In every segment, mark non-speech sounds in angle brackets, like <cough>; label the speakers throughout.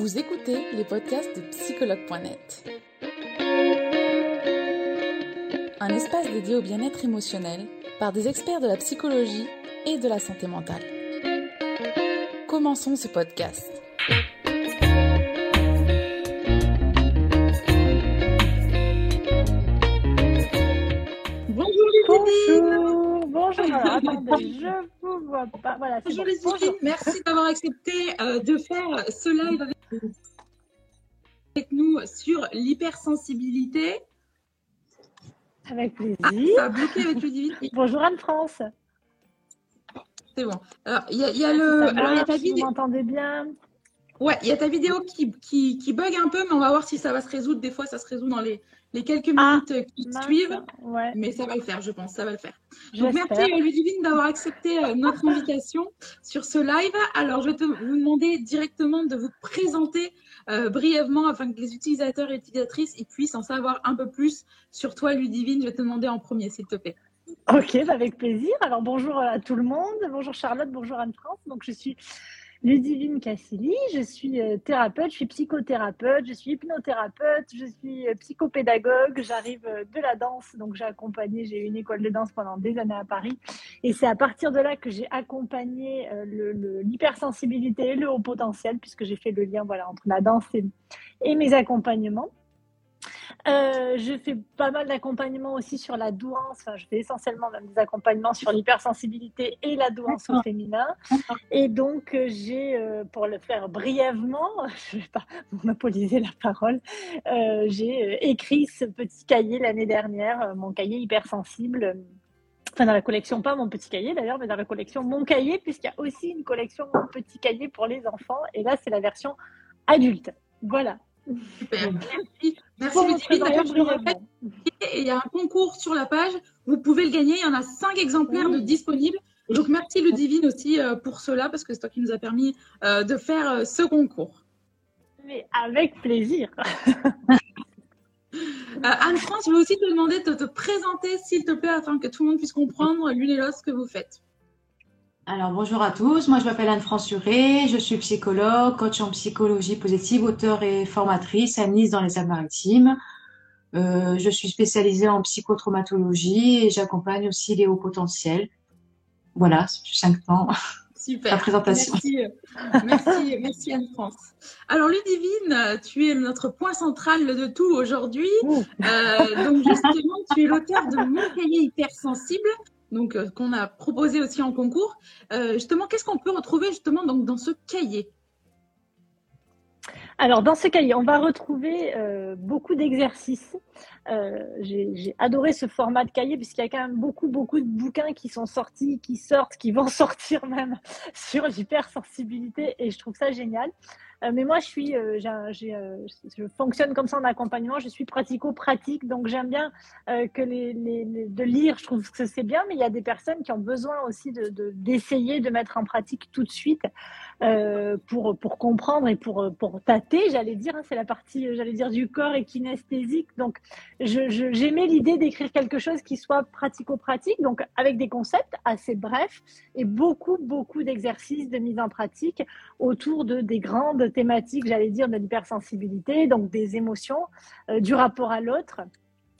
Speaker 1: Vous écoutez les podcasts de psychologue.net. Un espace dédié au bien-être émotionnel par des experts de la psychologie et de la santé mentale. Commençons ce podcast.
Speaker 2: Bonjour <laughs>
Speaker 3: je vous vois pas. Voilà, c'est
Speaker 2: Bonjour
Speaker 3: bon.
Speaker 2: les
Speaker 3: Bonjour.
Speaker 2: merci d'avoir accepté euh, de faire ce live avec, avec nous sur l'hypersensibilité.
Speaker 3: Avec
Speaker 2: Ah,
Speaker 3: plaisir.
Speaker 2: ça a bloqué avec Ludivine. <laughs>
Speaker 3: Bonjour Anne-France.
Speaker 2: C'est bon. Alors, il y a, il y a le,
Speaker 3: Ça
Speaker 2: alors, il y a ta
Speaker 3: marche, vous
Speaker 2: vidéo.
Speaker 3: m'entendez bien?
Speaker 2: Ouais, il y a ta vidéo qui, qui, qui bug un peu, mais on va voir si ça va se résoudre. Des fois, ça se résout dans les, les quelques
Speaker 3: Ah,
Speaker 2: minutes qui
Speaker 3: Mince.
Speaker 2: suivent.
Speaker 3: Ouais,
Speaker 2: Mais ça va le faire, je pense, ça va le faire. Donc, merci euh, Ludivine d'avoir accepté euh, notre invitation sur ce live. Alors, je vais te, vous demander directement de vous présenter euh, brièvement afin que les utilisateurs et utilisatrices ils puissent en savoir un peu plus sur toi, Ludivine. Je vais te demander en premier, s'il te plaît.
Speaker 3: Ok, bah, avec plaisir. Alors bonjour à tout le monde. Bonjour Charlotte, bonjour Anne-France. Donc je suis Ludivine Cassili, je suis euh, thérapeute, je suis psychothérapeute, je suis hypnothérapeute, je suis euh, psychopédagogue, j'arrive euh, de la danse, donc j'ai accompagné, j'ai eu une école de danse pendant des années à Paris, et c'est à partir de là que j'ai accompagné euh, le- le- l'hypersensibilité et le haut potentiel, puisque j'ai fait le lien voilà, entre la danse et mes accompagnements. Euh, je fais pas mal d'accompagnements aussi sur la douance. Enfin, je fais essentiellement même des accompagnements sur l'hypersensibilité et la douance au féminin. Et donc, euh, j'ai, euh, pour le faire brièvement, <laughs> je vais pas monopoliser la parole, euh, j'ai écrit ce petit cahier l'année dernière, mon cahier hypersensible. Enfin, dans la collection, pas mon petit cahier d'ailleurs, mais dans la collection Mon cahier, puisqu'il y a aussi une collection Mon petit cahier pour les enfants. Et là, c'est la version adulte. Voilà.
Speaker 2: Super. Merci. Merci, Ludivine. D'ailleurs, je le répète, il y a un concours sur la page. Vous pouvez le gagner. Il y en a cinq exemplaires
Speaker 3: Oui.
Speaker 2: de disponibles. Donc, merci, Ludivine, aussi euh, pour cela, parce que c'est toi qui nous a permis euh, de faire euh, ce concours.
Speaker 3: Mais avec plaisir. <laughs>
Speaker 2: Anne-France, je vais aussi te demander de te présenter, s'il te plaît, afin que tout le monde puisse comprendre l'une et l'autre ce que vous faites.
Speaker 4: Alors bonjour à tous, moi je m'appelle Anne-France je suis psychologue, coach en psychologie positive, auteure et formatrice à Nice dans les Alpes-Maritimes. Euh, je suis spécialisée en psychotraumatologie et j'accompagne aussi les hauts potentiels. Voilà, c'est cinq temps <laughs>
Speaker 2: Super.
Speaker 4: la présentation.
Speaker 2: Merci, merci, merci Anne-France. Alors Ludivine, tu es notre point central de tout aujourd'hui. Euh, donc justement, tu es l'auteur de Mon cahier hypersensible, donc euh, qu'on a proposé aussi en concours. Euh, justement, qu'est-ce qu'on peut retrouver justement donc dans ce cahier?
Speaker 3: Alors, dans ce cahier, on va retrouver euh, beaucoup d'exercices. J'ai adoré ce format de cahier puisqu'il y a quand même beaucoup, beaucoup de bouquins qui sont sortis, qui sortent, qui vont <laughs> sortir même sur l'hypersensibilité et je trouve ça génial. Euh, mais moi, je suis, euh, euh, je fonctionne comme ça en accompagnement. Je suis pratico-pratique, donc j'aime bien que les, les- les- de lire. Je trouve que c'est bien, mais il y a des personnes qui ont besoin aussi de de- d'essayer de, mettre en pratique tout de suite pour pour comprendre et pour pour tâter. J'allais dire, hein, c'est la partie, j'allais dire du corps et kinesthésique. Donc, j'aimais l'idée d'écrire quelque chose qui soit pratico-pratique, donc avec des concepts assez brefs et beaucoup beaucoup d'exercices de mise en pratique autour de des grandes thématiques, j'allais dire, de l'hypersensibilité, donc des émotions, euh, du rapport à l'autre,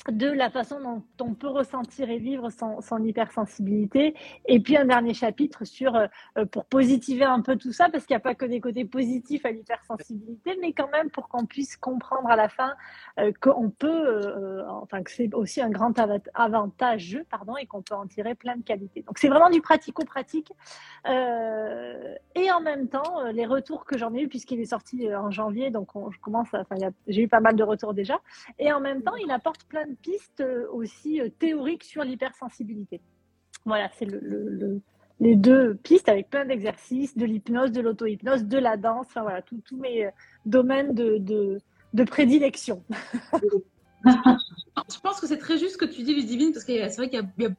Speaker 3: de la façon dont on peut ressentir et vivre son, hypersensibilité, et puis un dernier chapitre sur euh, pour positiver un peu tout ça, parce qu'il n'y a pas que des côtés positifs à l'hypersensibilité, mais quand même pour qu'on puisse comprendre à la fin euh, qu'on peut, euh, enfin que c'est aussi un grand ava- avantage, pardon, et qu'on peut en tirer plein de qualités. Donc c'est vraiment du pratico-pratique. Et en même temps, les retours que j'en ai eu, puisqu'il est sorti en janvier, donc on, je commence enfin, j'ai eu pas mal de retours déjà. Et en même temps, il apporte plein de pistes euh, aussi euh, théoriques sur l'hypersensibilité. Voilà, c'est le, le- le- les deux pistes avec plein d'exercices, de l'hypnose, de l'auto-hypnose, de la danse, enfin voilà, tous mes euh, domaines de, de, de prédilection. <laughs>
Speaker 2: Je pense que c'est très juste que tu dis, Ludivine, parce que c'est vrai qu'il y a,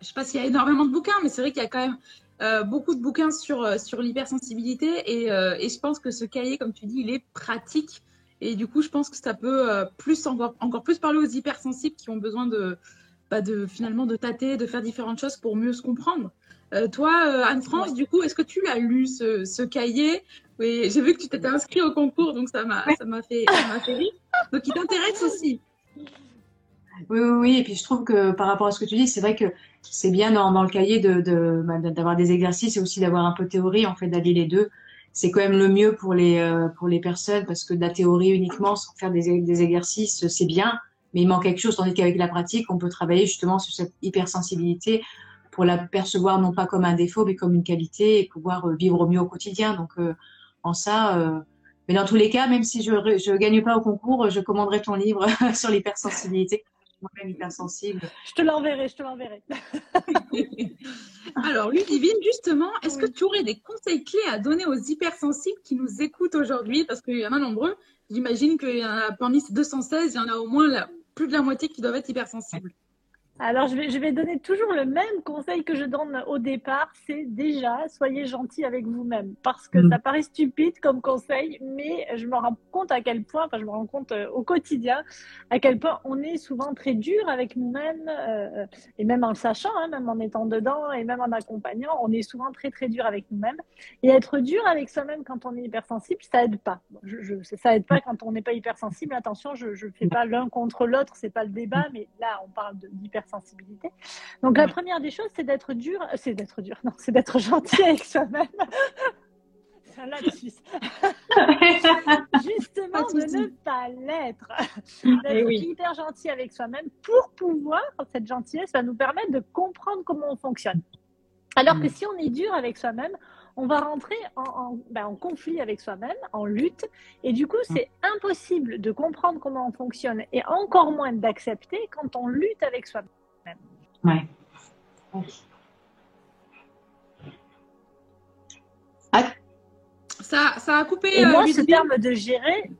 Speaker 2: je sais pas s'il y a énormément de bouquins, mais c'est vrai qu'il y a quand même beaucoup de bouquins sur, sur l'hypersensibilité et, et je pense que ce cahier, comme tu dis, il est pratique et du coup, je pense que ça peut euh, plus encore, encore plus parler aux hypersensibles qui ont besoin de, bah, de finalement de tâter, de faire différentes choses pour mieux se comprendre. toi, Anne-France, du coup, est-ce que tu l'as lu ce, cahier? Oui, j'ai vu que tu t'étais inscrit au concours, donc ça m'a fait, fait rire. Donc, il t'intéresse aussi.
Speaker 4: Oui, oui, oui, et puis je trouve que par rapport à ce que tu dis, c'est vrai que c'est bien dans, le cahier de, bah, d'avoir des exercices et aussi d'avoir un peu de théorie, en fait, d'allier les deux. C'est quand même le mieux pour les, euh, pour les personnes parce que de la théorie uniquement sans faire des, des exercices, c'est bien, mais il manque quelque chose. Tandis qu'avec la pratique, on peut travailler justement sur cette hypersensibilité pour la percevoir non pas comme un défaut, mais comme une qualité et pouvoir euh, vivre mieux au quotidien. Donc, euh, en ça, mais dans tous les cas, même si je ne gagne pas au concours, je commanderai ton livre <laughs> sur l'hypersensibilité moi-même hypersensible.
Speaker 3: Je te l'enverrai, je te l'enverrai. <laughs>
Speaker 2: Alors, Ludivine, justement, est-ce que tu aurais des conseils clés à donner aux hypersensibles qui nous écoutent aujourd'hui? Parce qu'il y en a nombreux. J'imagine qu'il y en a parmi ces 216, il y en a au moins plus de la moitié qui doivent être hypersensibles.
Speaker 3: Alors, je vais, je vais donner toujours le même conseil que je donne au départ, c'est déjà, soyez gentil avec vous-même. Parce que mm. ça paraît stupide comme conseil, mais je me rends compte à quel point, enfin, je me rends compte euh, au quotidien, à quel point on est souvent très dur avec nous-mêmes, euh, et même en le sachant, hein, même en étant dedans, et même en accompagnant, on est souvent très, très dur avec nous-mêmes. Et être dur avec soi-même quand on est hypersensible, ça aide pas. Je, je, ça aide pas quand on n'est pas hypersensible. Attention, je ne fais pas l'un contre l'autre, c'est pas le débat, mais là, on parle d'hypersensibilité sensibilité. Donc la première des choses, c'est d'être dur, euh, c'est d'être dur, non, c'est d'être gentil avec soi-même. <laughs> c'est un lapsus. <laughs> Justement, de ne pas l'être. D'être hyper gentil avec soi-même pour pouvoir, cette gentillesse va nous permettre de comprendre comment on fonctionne. Alors que mm. si on est dur avec soi-même, on va rentrer en, ben, en, conflit avec soi-même, en lutte, et du coup, c'est impossible de comprendre comment on fonctionne et encore moins d'accepter quand on lutte avec soi-même.
Speaker 4: Ouais.
Speaker 2: Ah. Ça, ça a coupé.
Speaker 3: Et moi, euh, ce terme de gérer.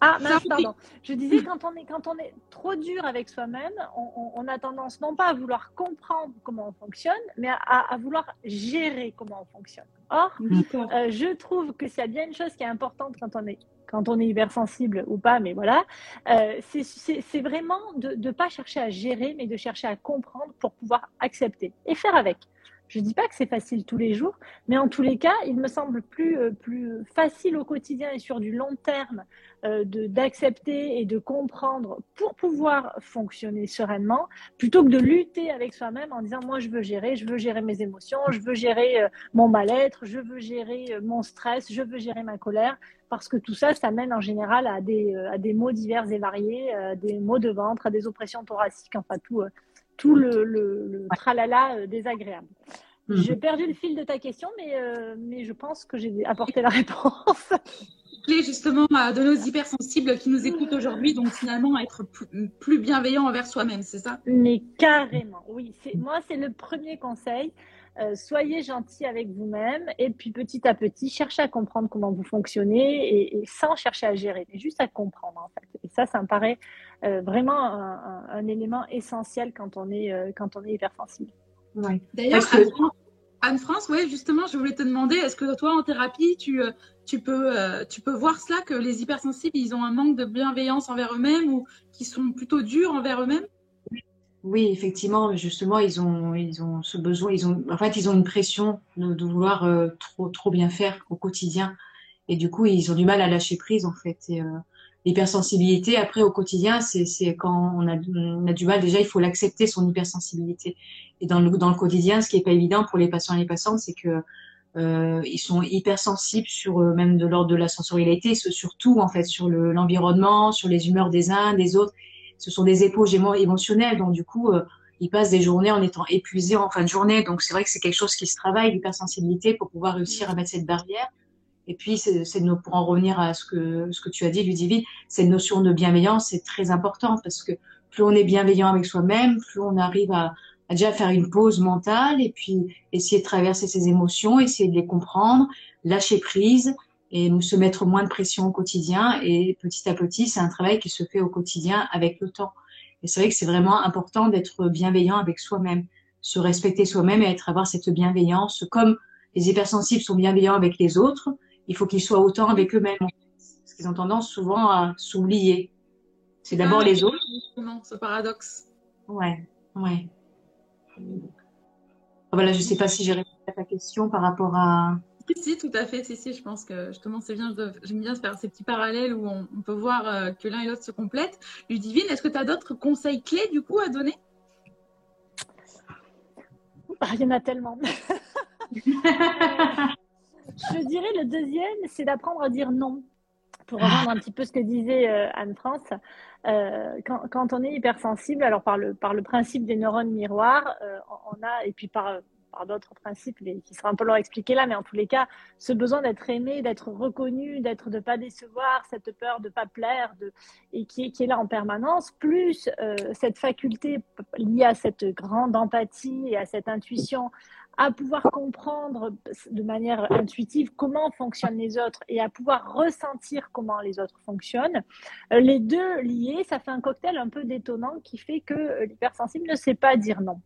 Speaker 3: Ah, pardon. Je disais, quand on est, quand on est trop dur avec soi-même, on, a tendance non pas à vouloir comprendre comment on fonctionne, mais à, vouloir gérer comment on fonctionne. Or, euh, je trouve que s'il y a bien une chose qui est importante quand on est quand on est hypersensible ou pas, mais voilà, euh, c'est vraiment de ne pas chercher à gérer, mais de chercher à comprendre pour pouvoir accepter et faire avec. Je ne dis pas que c'est facile tous les jours, mais en tous les cas, il me semble plus, euh, plus facile au quotidien et sur du long terme euh, d'accepter et de comprendre pour pouvoir fonctionner sereinement, plutôt que de lutter avec soi-même en disant moi je veux gérer, je veux gérer mes émotions, je veux gérer euh, mon mal-être, je veux gérer euh, mon stress, je veux gérer ma colère, parce que tout ça, ça mène en général à des, à des maux divers et variés, à des maux de ventre, à des oppressions thoraciques, enfin tout tout le, le, tralala euh, désagréable. Mhm. J'ai perdu le fil de ta question, mais, euh, mais je pense que j'ai apporté la réponse. <laughs>
Speaker 2: Clé justement de nos hypersensibles qui nous écoutent aujourd'hui, donc finalement être plus bienveillant envers soi-même, c'est ça?
Speaker 3: Mais carrément, oui. Moi, c'est le premier conseil. Euh, soyez gentil avec vous-même et puis petit à petit, cherchez à comprendre comment vous fonctionnez et, sans chercher à gérer, mais juste à comprendre en fait. Et ça, ça me paraît euh, vraiment un, élément essentiel quand on est, euh, quand on est hypersensible.
Speaker 2: D'ailleurs, Anne-France, ouais, justement, je voulais te demander, est-ce que toi, en thérapie, tu, tu, peux, tu peux voir cela, que les hypersensibles, ils ont un manque de bienveillance envers eux-mêmes ou qu'ils sont plutôt durs envers eux-mêmes?
Speaker 4: Oui, effectivement, justement, ils ont, ils ont ce besoin, ils ont, en fait, ils ont une pression de, vouloir euh, trop, trop bien faire au quotidien. Et du coup, ils ont du mal à lâcher prise, en fait. Et, euh, l'hypersensibilité, après, au quotidien, c'est, c'est quand on a, on a du mal, déjà, il faut l'accepter, son hypersensibilité. Et dans le, dans le quotidien, ce qui est pas évident pour les patients et les patientes, c'est que euh, ils sont hypersensibles sur euh, même de l'ordre de la sensorialité, surtout en fait sur le, l'environnement, sur les humeurs des uns, des autres ce sont des épaulements émotionnels. Donc, du coup, euh, ils passent des journées en étant épuisés en fin de journée. Donc, c'est vrai que c'est quelque chose qui se travaille, l'hypersensibilité, pour pouvoir réussir à mettre cette barrière. Et puis, c'est, pour en revenir à ce que, ce que tu as dit, Ludivine, cette notion de bienveillance, c'est très important parce que plus on est bienveillant avec soi-même, plus on arrive à, à déjà faire une pause mentale et puis essayer de traverser ses émotions, essayer de les comprendre, lâcher prise, et se mettre moins de pression au quotidien. Et petit à petit, c'est un travail qui se fait au quotidien avec le temps. Et c'est vrai que c'est vraiment important d'être bienveillant avec soi-même, se respecter soi-même et être avoir cette bienveillance. Comme les hypersensibles sont bienveillants avec les autres, il faut qu'ils soient autant avec eux-mêmes. Parce qu'ils ont tendance souvent à s'oublier. C'est d'abord ah, les autres.
Speaker 2: Justement, ce paradoxe.
Speaker 4: Ouais, ouais. Voilà, je ne sais pas si j'ai répondu à ta question par rapport à.
Speaker 2: Si, tout à fait. Si, si, je pense que justement, c'est bien. J'aime bien faire ces petits parallèles où on, peut voir euh, que l'un et l'autre se complètent. Ludivine, est-ce que tu as d'autres conseils clés du coup à donner?
Speaker 3: Ah, Il y en a tellement. <laughs> <laughs> je dirais le deuxième, c'est d'apprendre à dire non. Pour reprendre un petit peu ce que disait euh, Anne-France, euh, quand, on est hypersensible, alors par le, principe des neurones miroirs, euh, on a, et puis par, d'autres principes qui sera un peu long à expliquer là, mais en tous les cas, ce besoin d'être aimé, d'être reconnu, d'être de pas décevoir, cette peur de pas plaire, de, et qui, qui est là en permanence, plus cette faculté liée à cette grande empathie et à cette intuition à pouvoir comprendre de manière intuitive comment fonctionnent les autres et à pouvoir ressentir comment les autres fonctionnent. Euh, les deux liés, ça fait un cocktail un peu détonnant qui fait que euh, l'hypersensible ne sait pas dire non.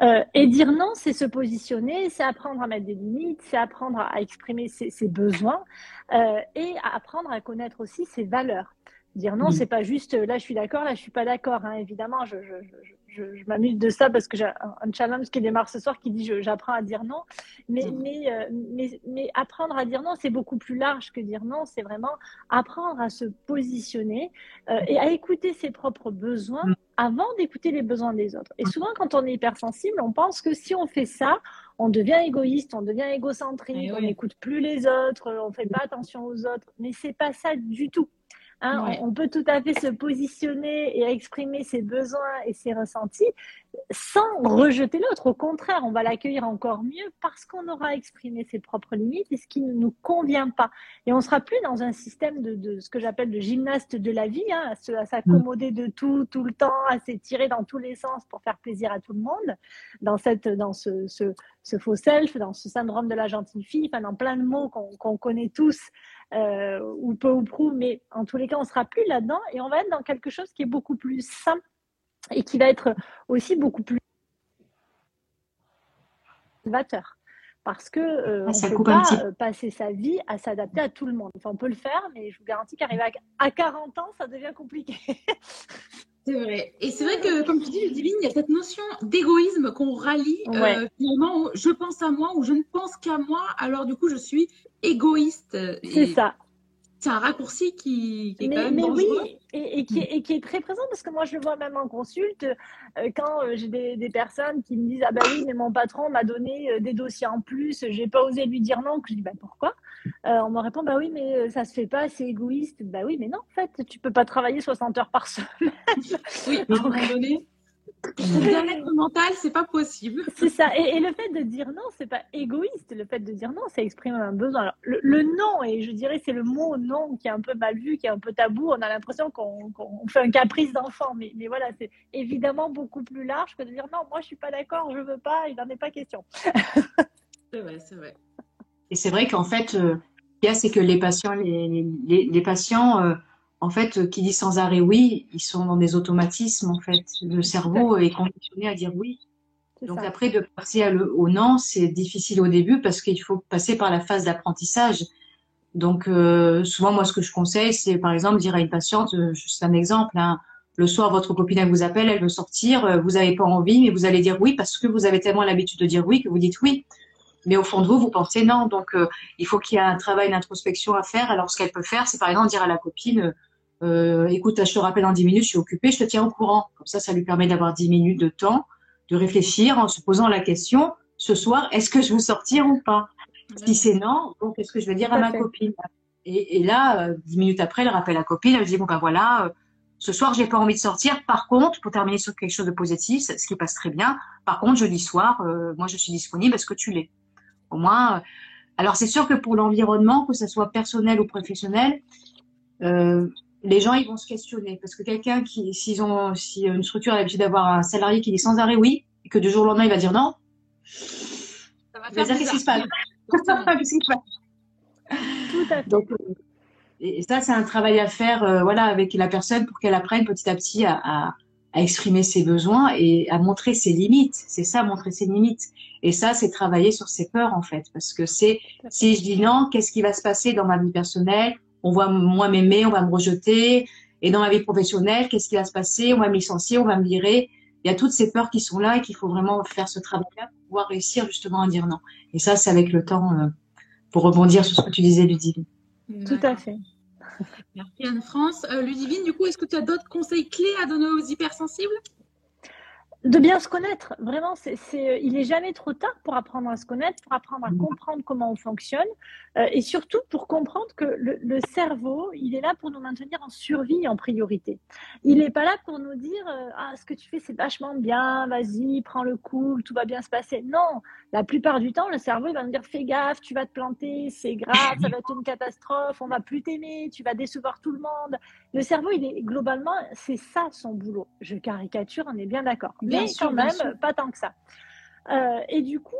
Speaker 3: Euh, et dire non, c'est se positionner, c'est apprendre à mettre des limites, c'est apprendre à exprimer ses, besoins et à apprendre à connaître aussi ses valeurs. Dire non, c'est pas juste là je suis d'accord, là je suis pas d'accord. Hein. Évidemment, je, je, m'amuse de ça parce que j'ai un, challenge qui démarre ce soir qui dit j'apprends à dire non. Mais, mm. mais, euh, mais, mais, apprendre à dire non, c'est beaucoup plus large que dire non. C'est vraiment apprendre à se positionner euh, et à écouter ses propres besoins mm. avant d'écouter les besoins des autres. Et souvent, quand on est hypersensible, on pense que si on fait ça, on devient égoïste, on devient égocentrique, eh on n'écoute plus les autres, on fait pas attention aux autres. Mais c'est pas ça du tout. Hein, on, peut tout à fait se positionner et exprimer ses besoins et ses ressentis sans rejeter l'autre. Au contraire, on va l'accueillir encore mieux parce qu'on aura exprimé ses propres limites et ce qui ne nous convient pas. Et on sera plus dans un système de, ce que j'appelle de gymnaste de la vie, hein, à s'accommoder de tout, tout le temps, à s'étirer dans tous les sens pour faire plaisir à tout le monde, dans, cette, dans ce, faux self, dans ce syndrome de la gentille fille, enfin, dans plein de mots qu'on connaît tous euh, ou peu ou prou, mais en tous les cas, on sera plus là-dedans et on va être dans quelque chose qui est beaucoup plus sain et qui va être aussi beaucoup plus salvateur. Parce que euh, on ne peut pas euh, passer sa vie à s'adapter à tout le monde. Enfin, on peut le faire, mais je vous garantis qu'arriver à 40 ans, ça devient compliqué. <laughs>
Speaker 2: C'est vrai. Et c'est vrai que, comme tu dis, Divine, il y a cette notion d'égoïsme qu'on rallie euh, finalement je pense à moi ou je ne pense qu'à moi, alors du coup, je suis égoïste.
Speaker 3: C'est ça
Speaker 2: c'est un raccourci qui, est
Speaker 3: mais,
Speaker 2: quand même
Speaker 3: mais oui, et, qui est, et, qui est, très présent parce que moi je le vois même en consulte euh, quand euh, j'ai des, personnes qui me disent ah bah oui mais mon patron m'a donné euh, des dossiers en plus, j'ai pas osé lui dire non, que je dis bah pourquoi? On me répond bah oui mais ça se fait pas, c'est égoïste. Bah oui mais non en fait tu peux pas travailler 60 heures par semaine.
Speaker 2: oui, à un moment donné. Le bien-être mental, c'est pas possible.
Speaker 3: C'est ça. Et, le fait de dire non, c'est pas égoïste. Le fait de dire non, ça exprime un besoin. le, non, et je dirais c'est le mot non qui est un peu mal vu, qui est un peu tabou. On a l'impression qu'on fait un caprice d'enfant, mais, mais voilà, c'est évidemment beaucoup plus large que de dire non, moi je suis pas d'accord, je veux pas, il n'en est pas question. <laughs>
Speaker 2: c'est vrai, c'est vrai.
Speaker 4: Et c'est vrai qu'en fait, euh, ce qu'il y a, c'est que les patients, les, les, patients euh, en fait, euh, qui disent sans arrêt oui, ils sont dans des automatismes, en fait. Le cerveau est conditionné à dire oui. Donc après, de passer au non, c'est difficile au début parce qu'il faut passer par la phase d'apprentissage. Donc euh, souvent, moi, ce que je conseille, c'est par exemple dire à une patiente, euh, juste un exemple, hein, le soir, votre copine elle vous appelle, elle veut sortir, vous n'avez pas envie, mais vous allez dire oui parce que vous avez tellement l'habitude de dire oui que vous dites oui. Mais au fond de vous, vous pensez non. Donc il faut qu'il y ait un travail d'introspection à faire. Alors ce qu'elle peut faire, c'est par exemple dire à la copine, euh, écoute, je te rappelle dans 10 minutes, je suis occupée, je te tiens au courant. Comme ça, ça lui permet d'avoir 10 minutes de temps, de réfléchir en se posant la question, ce soir, est-ce que je veux sortir ou pas? Si c'est non, donc qu'est-ce que je vais dire à ma copine? Et, là, euh, dix minutes après, elle rappelle la copine, elle dit, bon ben voilà, euh, ce soir, j'ai pas envie de sortir. Par contre, pour terminer sur quelque chose de positif, ce qui passe très bien, par contre, jeudi soir, moi, je suis disponible, est-ce que tu l'es? Au moins, alors c'est sûr que pour l'environnement, que ce soit personnel ou professionnel, les gens ils vont se questionner. Parce que quelqu'un qui s'ils ont si une structure a l'habitude d'avoir un salarié qui dit sans arrêt oui et que du jour au lendemain il va dire non ça va, dire qu'est-ce qui se passe Tout à fait. Donc, euh, et ça c'est un travail à faire euh, voilà avec la personne pour qu'elle apprenne petit à petit à, à, à, exprimer ses besoins et à montrer ses limites. C'est ça montrer ses limites. Et ça c'est travailler sur ses peurs en fait. Parce que c'est si je dis non qu'est-ce qui va se passer dans ma vie personnelle? On va moins m'aimer, on va me rejeter. Et dans ma vie professionnelle, qu'est-ce qui va se passer? On va me licencier, on va me virer. il y a toutes ces peurs qui sont là et qu'il faut vraiment faire ce travail-là pour pouvoir réussir justement à dire non. Et ça, c'est avec le temps, euh, pour rebondir sur ce que tu disais, Ludivine.
Speaker 3: Tout à fait.
Speaker 2: Merci Anne-France. Euh, Ludivine, du coup, est-ce que tu as d'autres conseils clés à donner aux hypersensibles?
Speaker 3: De bien se connaître. Vraiment, c'est, il n'est jamais trop tard pour apprendre à se connaître, pour apprendre à mmh. comprendre comment on fonctionne, euh, et surtout pour comprendre que le, cerveau, il est là pour nous maintenir en survie en priorité. Il n'est pas là pour nous dire euh, ah ce que tu fais c'est vachement bien, vas-y, prends le coup, tout va bien se passer. Non, la plupart du temps, le cerveau il va nous dire fais gaffe, tu vas te planter, c'est grave, ça va être une catastrophe, on va plus t'aimer, tu vas décevoir tout le monde. Le cerveau, il est globalement, c'est ça son boulot. Je caricature, on est bien d'accord mais quand même, pas tant que ça. Euh, et du coup,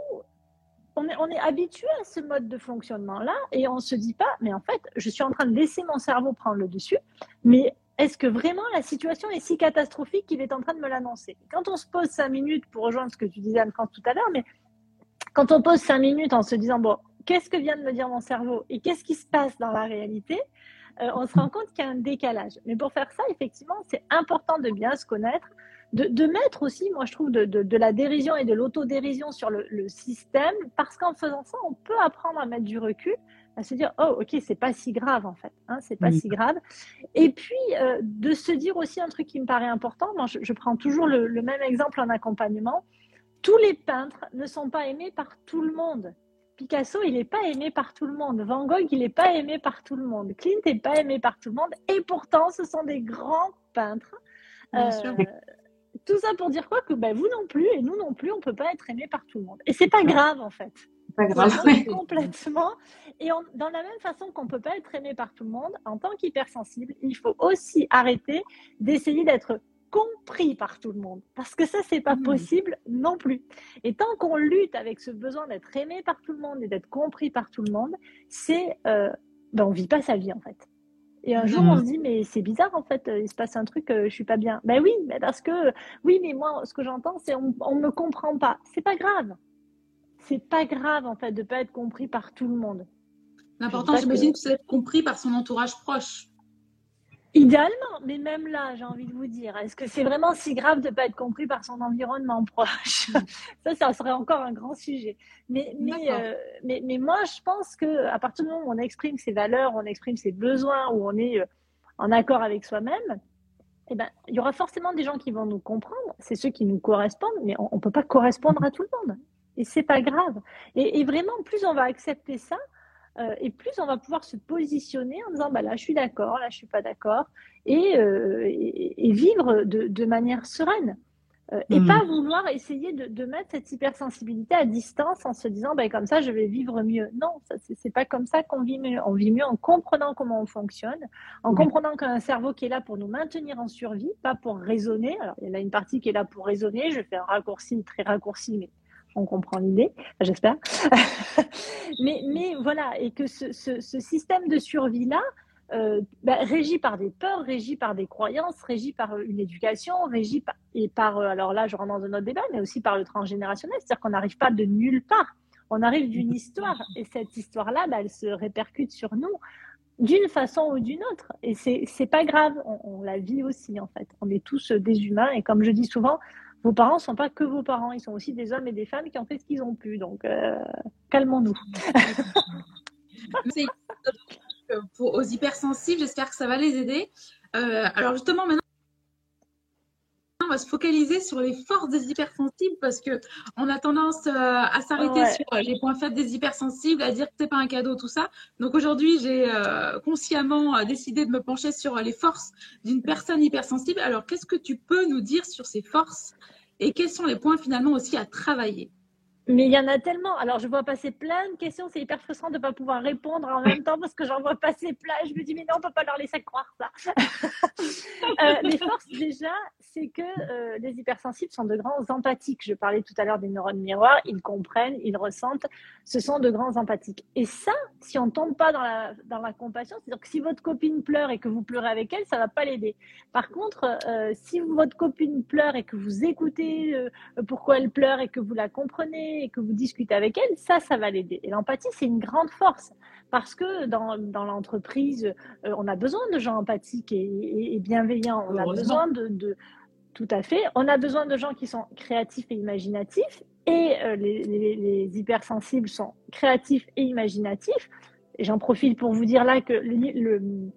Speaker 3: on est, on est habitué à ce mode de fonctionnement-là et on ne se dit pas, mais en fait, je suis en train de laisser mon cerveau prendre le dessus, mais est-ce que vraiment la situation est si catastrophique qu'il est en train de me l'annoncer? Quand on se pose cinq minutes, pour rejoindre ce que tu disais Anne-France tout à l'heure, mais quand on pose cinq minutes en se disant, bon, qu'est-ce que vient de me dire mon cerveau et qu'est-ce qui se passe dans la réalité euh, on se rend compte qu'il y a un décalage. Mais pour faire ça, effectivement, c'est important de bien se connaître, de, mettre aussi, moi je trouve, de, la dérision et de l'autodérision sur le, système, parce qu'en faisant ça, on peut apprendre à mettre du recul, à se dire, oh ok, c'est pas si grave en fait, hein, c'est pas si grave. Et puis euh, de se dire aussi un truc qui me paraît important, moi je, prends toujours le, même exemple en accompagnement, tous les peintres ne sont pas aimés par tout le monde. Picasso, il n'est pas aimé par tout le monde. Van Gogh, il n'est pas aimé par tout le monde. Clint n'est pas aimé par tout le monde. Et pourtant, ce sont des grands peintres. Euh, tout ça pour dire quoi Que ben, vous non plus et nous non plus, on peut pas être aimé par tout le monde. Et c'est pas grave en fait.
Speaker 4: Pas grave.
Speaker 3: Complètement. Et dans la même façon qu'on peut pas être aimé par tout le monde, en tant qu'hypersensible, il faut aussi arrêter d'essayer d'être compris par tout le monde. Parce que ça, c'est pas mmh. possible non plus. Et tant qu'on lutte avec ce besoin d'être aimé par tout le monde et d'être compris par tout le monde, c'est, euh, ben, on vit pas sa vie en fait. Et un jour, on se dit, mais c'est bizarre, en fait, il se passe un truc, euh, je suis pas bien. Ben oui, mais parce que, oui, mais moi, ce que j'entends, c'est on, on me comprend pas. C'est pas grave. C'est pas grave, en fait, de pas être compris par tout le monde.
Speaker 2: L'important, j'imagine, que c'est d'être compris par son entourage proche.
Speaker 3: Idéalement, mais même là, j'ai envie de vous dire, est-ce que c'est vraiment si grave de ne pas être compris par son environnement <laughs> proche? Ça, ça serait encore un grand sujet. Mais, mais, euh, mais, mais, moi, je pense qu'à partir du moment où on exprime ses valeurs, on exprime ses besoins, où on est euh, en accord avec soi-même, eh ben, il y aura forcément des gens qui vont nous comprendre. C'est ceux qui nous correspondent, mais on ne peut pas correspondre à tout le monde. Et c'est pas grave. Et, et, vraiment, plus on va accepter ça, euh, et plus on va pouvoir se positionner en disant bah là je suis d'accord, là je suis pas d'accord, et, euh, et, vivre de, de, manière sereine. Euh, et mmh. pas vouloir essayer de, de, mettre cette hypersensibilité à distance en se disant bah, comme ça je vais vivre mieux. Non, c'est pas comme ça qu'on vit mieux. On vit mieux en comprenant comment on fonctionne, en comprenant qu'un cerveau qui est là pour nous maintenir en survie, pas pour raisonner. Alors il y en a une partie qui est là pour raisonner. Je fais un raccourci très raccourci, mais on comprend l'idée, j'espère. <laughs> mais, mais voilà, et que ce, système de survie-là, euh, bah, régi par des peurs, régi par des croyances, régi par une éducation, régi par, et par, euh, alors là je rentre dans un autre débat, mais aussi par le transgénérationnel, c'est-à-dire qu'on n'arrive pas de nulle part, on arrive d'une histoire, et cette histoire-là, bah, elle se répercute sur nous d'une façon ou d'une autre, et c'est pas grave, on, on, la vit aussi en fait, on est tous des humains, et comme je dis souvent, vos parents ne sont pas que vos parents, ils sont aussi des hommes et des femmes qui ont fait ce qu'ils ont pu. Donc, euh, calmons-nous. <laughs>
Speaker 2: pour, aux hypersensibles, j'espère que ça va les aider. Euh, alors justement, maintenant, on va se focaliser sur les forces des hypersensibles parce que on a tendance euh, à s'arrêter sur les points faibles des hypersensibles, à dire que c'est pas un cadeau, tout ça. Donc aujourd'hui, j'ai consciemment décidé de me pencher sur les forces d'une personne hypersensible. Alors, qu'est-ce que tu peux nous dire sur ces forces et quels sont les points finalement aussi à travailler?
Speaker 3: Mais il y en a tellement. Alors, je vois passer plein de questions. C'est hyper frustrant de ne pas pouvoir répondre en même temps parce que j'en vois passer plein. Je me dis, mais non, on ne peut pas leur laisser croire ça. <laughs> euh, les forces, déjà, c'est que euh, les hypersensibles sont de grands empathiques. Je parlais tout à l'heure des neurones miroirs. Ils comprennent, ils ressentent. Ce sont de grands empathiques. Et ça, si on ne tombe pas dans la, compassion, c'est-à-dire que si votre copine pleure et que vous pleurez avec elle, ça ne va pas l'aider. Par contre, euh, si votre copine pleure et que vous écoutez pourquoi elle pleure et que vous la comprenez, et que vous discutez avec elle, ça, ça va l'aider. Et l'empathie, c'est une grande force parce que dans, dans l'entreprise, euh, on a besoin de gens empathiques et, bienveillants. On a besoin de, tout à fait. On a besoin de gens qui sont créatifs et imaginatifs. Et euh, les, hypersensibles sont créatifs et imaginatifs. Et j'en profite pour vous dire là que le,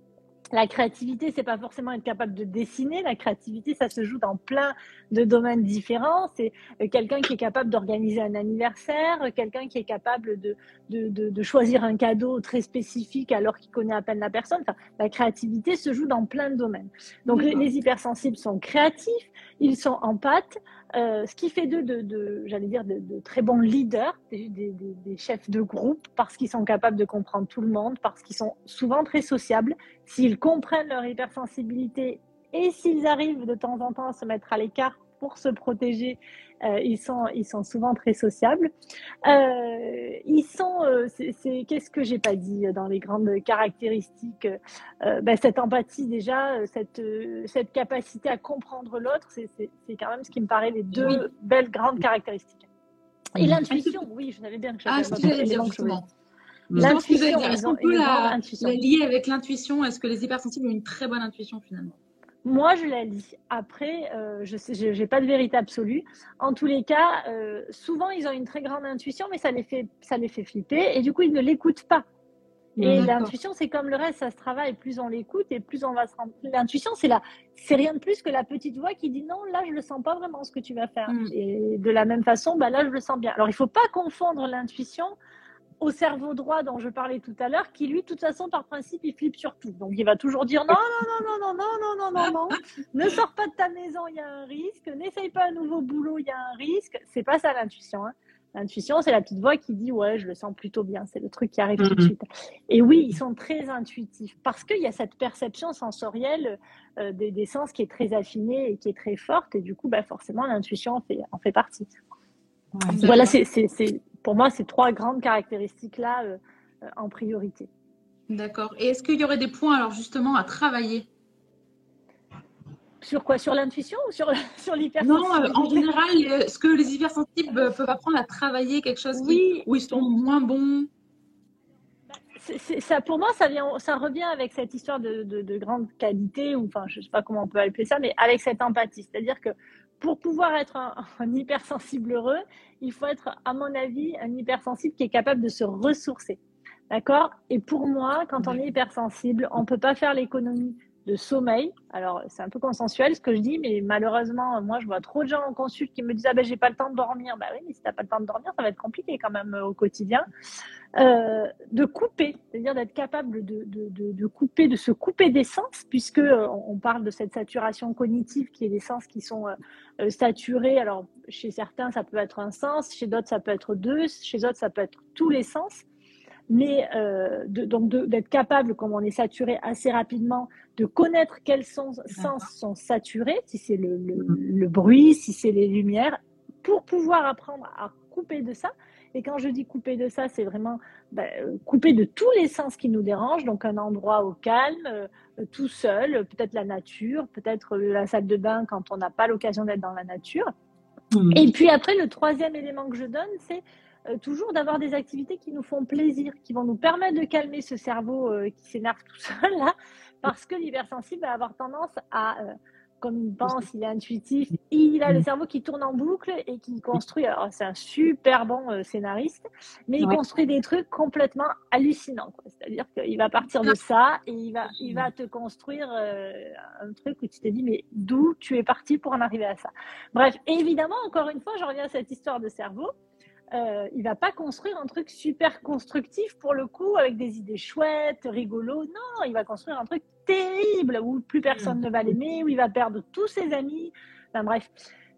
Speaker 3: la créativité, c'est pas forcément être capable de dessiner. La créativité, ça se joue dans plein de domaines différents. C'est euh, quelqu'un qui est capable d'organiser un anniversaire, quelqu'un qui est capable de, de, de, choisir un cadeau très spécifique alors qu'il connaît à peine la personne. Enfin, la créativité se joue dans plein de domaines. Donc les, les, hypersensibles sont créatifs, ils sont empathes, euh, ce qui fait d'eux, de, de, j'allais dire, de, de, très bons leaders, des, des, des chefs de groupe, parce qu'ils sont capables de comprendre tout le monde, parce qu'ils sont souvent très sociables. S'ils comprennent leur hypersensibilité et s'ils arrivent de temps en temps à se mettre à l'écart pour se protéger, euh, ils, sont, ils sont souvent très sociables. Euh, ils sont, euh, c'est, qu'est-ce que j'ai pas dit dans les grandes caractéristiques euh, ben, Cette empathie déjà, cette, cette capacité à comprendre l'autre, c'est, quand même ce qui me paraît les deux belles grandes caractéristiques. Et l'intuition, <laughs> oui, je savais bien que j'avais
Speaker 2: ah. L'intuition, est-ce qu'on peut la, la lier avec l'intuition? Est-ce que les hypersensibles ont une très bonne intuition finalement?
Speaker 3: Moi, je la lis. Après, euh, je n'ai pas de vérité absolue. En tous les cas, euh, souvent, ils ont une très grande intuition, mais ça les fait, ça les fait flipper. Et du coup, ils ne l'écoutent pas. Et l'intuition, c'est comme le reste, ça se travaille. Plus on l'écoute et plus on va se rendre. L'intuition, c'est là, c'est rien de plus que la petite voix qui dit non, là, je le sens pas vraiment ce que tu vas faire. Mm. Et de la même façon, bah, là, je le sens bien. Alors, il faut pas confondre l'intuition au cerveau droit dont je parlais tout à l'heure, qui lui, de toute façon, par principe, il flippe sur tout. Donc, il va toujours dire non, non, non, non, non, non, non, non, non, non, ne sors pas de ta maison, il y a un risque, n'essaye pas un nouveau boulot, il y a un risque. C'est pas ça l'intuition. Hein. L'intuition, c'est la petite voix qui dit ouais, je le sens plutôt bien. C'est le truc qui arrive tout de suite. Et oui, ils sont très intuitifs parce qu'il y a cette perception sensorielle euh, des, sens qui est très affinée et qui est très forte. Et du coup, bah, forcément, l'intuition en fait, en fait partie. voilà, c'est pour moi, ces trois grandes caractéristiques-là euh, euh, en priorité.
Speaker 2: D'accord. Et est-ce qu'il y aurait des points, alors justement, à travailler?
Speaker 3: Sur quoi? Sur l'intuition ou sur, <laughs> sur
Speaker 2: l'hypersensibilité? Non, en général, est-ce que les hypersensibles peuvent apprendre à travailler quelque chose qui, où ils sont moins bons?
Speaker 3: Ça, pour moi, ça, vient, ça revient avec cette histoire de, de, grande qualité, ou enfin, je ne sais pas comment on peut appeler ça, mais avec cette empathie. C'est-à-dire que pour pouvoir être un, <laughs> hypersensible heureux, il faut être, à mon avis, un hypersensible qui est capable de se ressourcer. D'accord? Et pour moi, quand on est hypersensible, on ne peut pas faire l'économie de sommeil. Alors, c'est un peu consensuel ce que je dis, mais malheureusement, moi, je vois trop de gens en consulte qui me disent Ah ben, j'ai pas le temps de dormir. Bah oui, mais si t'as pas le temps de dormir, ça va être compliqué quand même euh, au quotidien. Euh, de couper, c'est-à-dire d'être capable de, de, de, couper, de se couper d'essence, puisque euh, on parle de cette saturation cognitive qui est des sens qui sont saturés. Alors, chez certains, ça peut être un sens, chez d'autres, ça peut être deux, chez d'autres, ça peut être tous les sens mais euh, de, donc d'être capable, comme on est saturé assez rapidement, de connaître quels sens sont saturés, si c'est le, le, le, bruit, si c'est les lumières, pour pouvoir apprendre à couper de ça. Et quand je dis couper de ça, c'est vraiment ben, couper de tous les sens qui nous dérangent, donc un endroit au calme, euh, tout seul, peut-être la nature, peut-être la salle de bain quand on n'a pas l'occasion d'être dans la nature. Mmh. Et puis après, le troisième élément que je donne, c'est euh, toujours d'avoir des activités qui nous font plaisir, qui vont nous permettre de calmer ce cerveau euh, qui s'énerve tout <laughs> seul là, parce que l'hypersensible va avoir tendance à, euh, comme il pense, il est intuitif, il a le cerveau qui tourne en boucle et qui construit. Alors c'est un super bon scénariste, mais il construit des trucs complètement hallucinants. C'est-à-dire qu'il va partir de ça et il va, il va te construire un truc où tu te dis mais d'où tu es parti pour en arriver à ça? Bref, évidemment, encore une fois, je reviens à cette histoire de cerveau euh, il va pas construire un truc super constructif pour le coup avec des idées chouettes, rigolo. Non, il va construire un truc terrible où plus personne ne va l'aimer, où il va perdre tous ses amis. Enfin bref.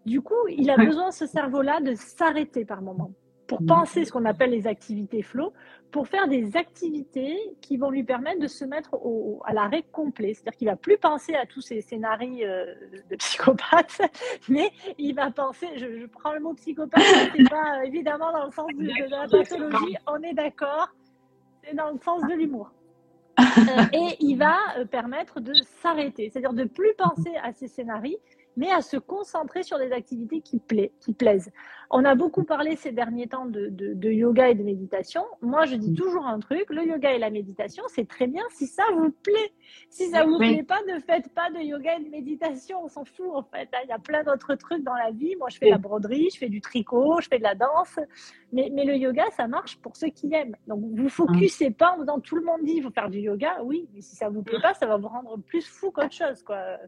Speaker 3: Du coup, il a besoin ce cerveau-là de s'arrêter par moment pour penser ce qu'on appelle les activités flow, pour faire des activités qui vont lui permettre de se mettre au, à l'arrêt complet. C'est-à-dire qu'il va plus penser à tous ces scénarios euh, de psychopathe, <laughs> mais il va penser, je, prends le mot psychopathe, c'est pas évidemment dans le sens de, la pathologie, on est d'accord, c'est dans le sens de l'humour. <laughs> Euh, et il va euh, permettre de s'arrêter, c'est-à-dire de plus penser à ces scénarios mais à se concentrer sur des activités qui, qui plaisent. On a beaucoup parlé ces derniers temps de, de, yoga et de méditation. Moi, je dis toujours un truc, le yoga et la méditation, c'est très bien si ça vous plaît. Si ça vous plaît pas, ne faites pas de yoga et de méditation, on s'en fout en fait. Il y a plein d'autres trucs dans la vie. Moi, je fais la broderie, je fais du tricot, je fais de la danse. Mais, mais le yoga, ça marche pour ceux qui aiment. Donc, vous focussez pas en disant tout le monde dit il faut faire du yoga. Oui, mais si ça vous plaît pas, ça va vous rendre plus fou qu'autre chose. Quoi.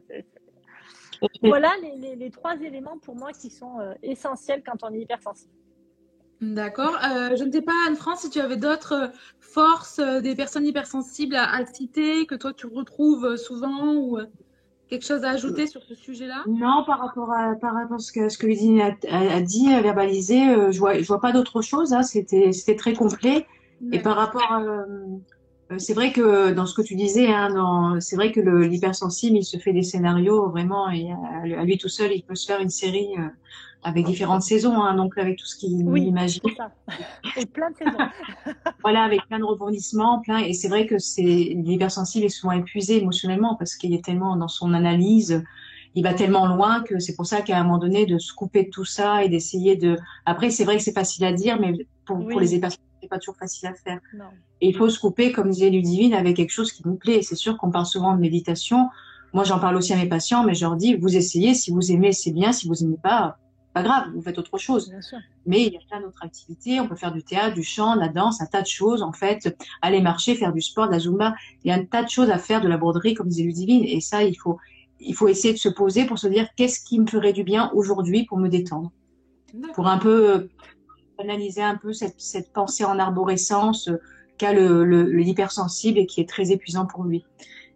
Speaker 3: Voilà les, trois éléments pour moi qui sont euh, essentiels quand on est hypersensible.
Speaker 2: D'accord. Euh, je ne sais pas, Anne-France, si tu avais d'autres euh, forces des personnes hypersensibles à, citer, que toi tu retrouves souvent ou quelque chose à ajouter sur ce sujet-là?
Speaker 4: Non, par rapport à, par rapport à ce que, ce que Ludine a, dit, verbalisé, je vois, je vois pas d'autre chose. Hein. C'était, c'était très complet. Et par rapport à, euh, c'est vrai que dans ce que tu disais, hein, c'est vrai que l'hypersensible, il se fait des scénarios vraiment, et à, lui tout seul, il peut se faire une série euh, avec différentes saisons, hein, donc avec tout ce qu'il
Speaker 3: oui,
Speaker 4: imagine.
Speaker 3: Ça. Et plein de saisons. <laughs>
Speaker 4: voilà, avec plein de rebondissements, plein. Et c'est vrai que c'est l'hypersensible est souvent épuisé émotionnellement parce qu'il est tellement dans son analyse, il va tellement loin que c'est pour ça qu'à un moment donné de se couper de tout ça et d'essayer de. Après, c'est vrai que c'est facile à dire, mais pour, pour les hypersensibles, c'est pas toujours facile à faire. Non. Et il faut se couper, comme disait Ludivine, avec quelque chose qui nous plaît. C'est sûr qu'on parle souvent de méditation. Moi, j'en parle aussi à mes patients, mais je leur dis, vous essayez, si vous aimez, c'est bien, si vous aimez pas, pas grave, vous faites autre chose. Mais il y a plein d'autres activités. On peut faire du théâtre, du chant, de la danse, un tas de choses, en fait. Aller marcher, faire du sport, de la zumba. Il y a un tas de choses à faire, de la broderie, comme disait Ludivine. Et ça, il faut, il faut essayer de se poser pour se dire qu'est-ce qui me ferait du bien aujourd'hui pour me détendre? Pour un peu euh, analyser un peu cette, pensée en arborescence, qu'a le, le, et qui est très épuisant pour lui.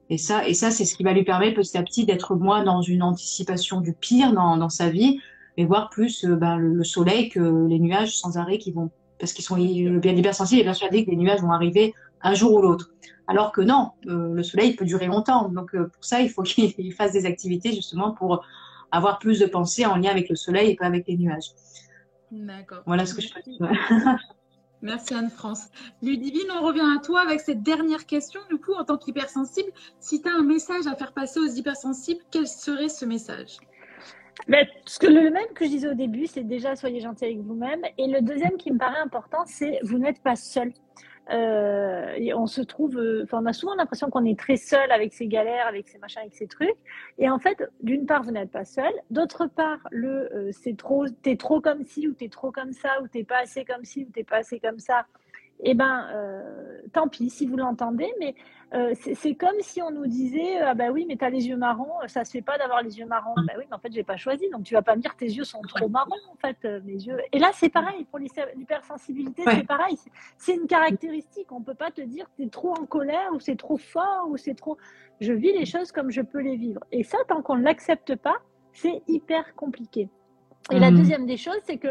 Speaker 4: Et ça, et ça, c'est ce qui va lui permettre petit à petit d'être moins dans une anticipation du pire dans, sa vie, mais voir plus euh, ben, le, soleil que les nuages sans arrêt qui vont, parce qu'ils sont bien hypersensible et persuadé que les nuages vont arriver un jour ou l'autre. Alors que non, euh, le soleil peut durer longtemps. Donc euh, pour ça, il faut <laughs> qu'il fasse des activités justement pour avoir plus de pensées en lien avec le soleil et pas avec les nuages.
Speaker 2: D'accord.
Speaker 4: Voilà ce que je peux <laughs> dire.
Speaker 2: Merci Anne-France. Ludivine, on revient à toi avec cette dernière question. Du coup, en tant qu'hypersensible, si tu as un message à faire passer aux hypersensibles, quel serait ce message?
Speaker 3: Ben, ce que le même que je disais au début, c'est déjà soyez gentil avec vous-même. Et le deuxième qui me paraît important, c'est vous n'êtes pas seul. Euh, on se trouve, euh, enfin, on a souvent l'impression qu'on est très seul avec ses galères, avec ses machins, avec ses trucs. Et en fait, d'une part, vous n'êtes pas seul. D'autre part, le euh, c'est trop, t'es trop comme ci ou t'es trop comme ça ou t'es pas assez comme ci ou t'es pas assez comme ça eh ben, euh, tant pis si vous l'entendez, mais euh, c'est comme si on nous disait ah ben oui, mais tu as les yeux marrons, ça se fait pas d'avoir les yeux marrons. Ben oui, mais en fait, j'ai pas choisi, donc tu vas pas me dire tes yeux sont trop marrons en fait, euh, mes yeux. Et là, c'est pareil pour l'hypersensibilité, c'est pareil, c'est une caractéristique. On peut pas te dire tu es trop en colère ou c'est trop fort ou c'est trop. Je vis les choses comme je peux les vivre. Et ça, tant qu'on ne l'accepte pas, c'est hyper compliqué. Et la mmh. deuxième des choses, c'est que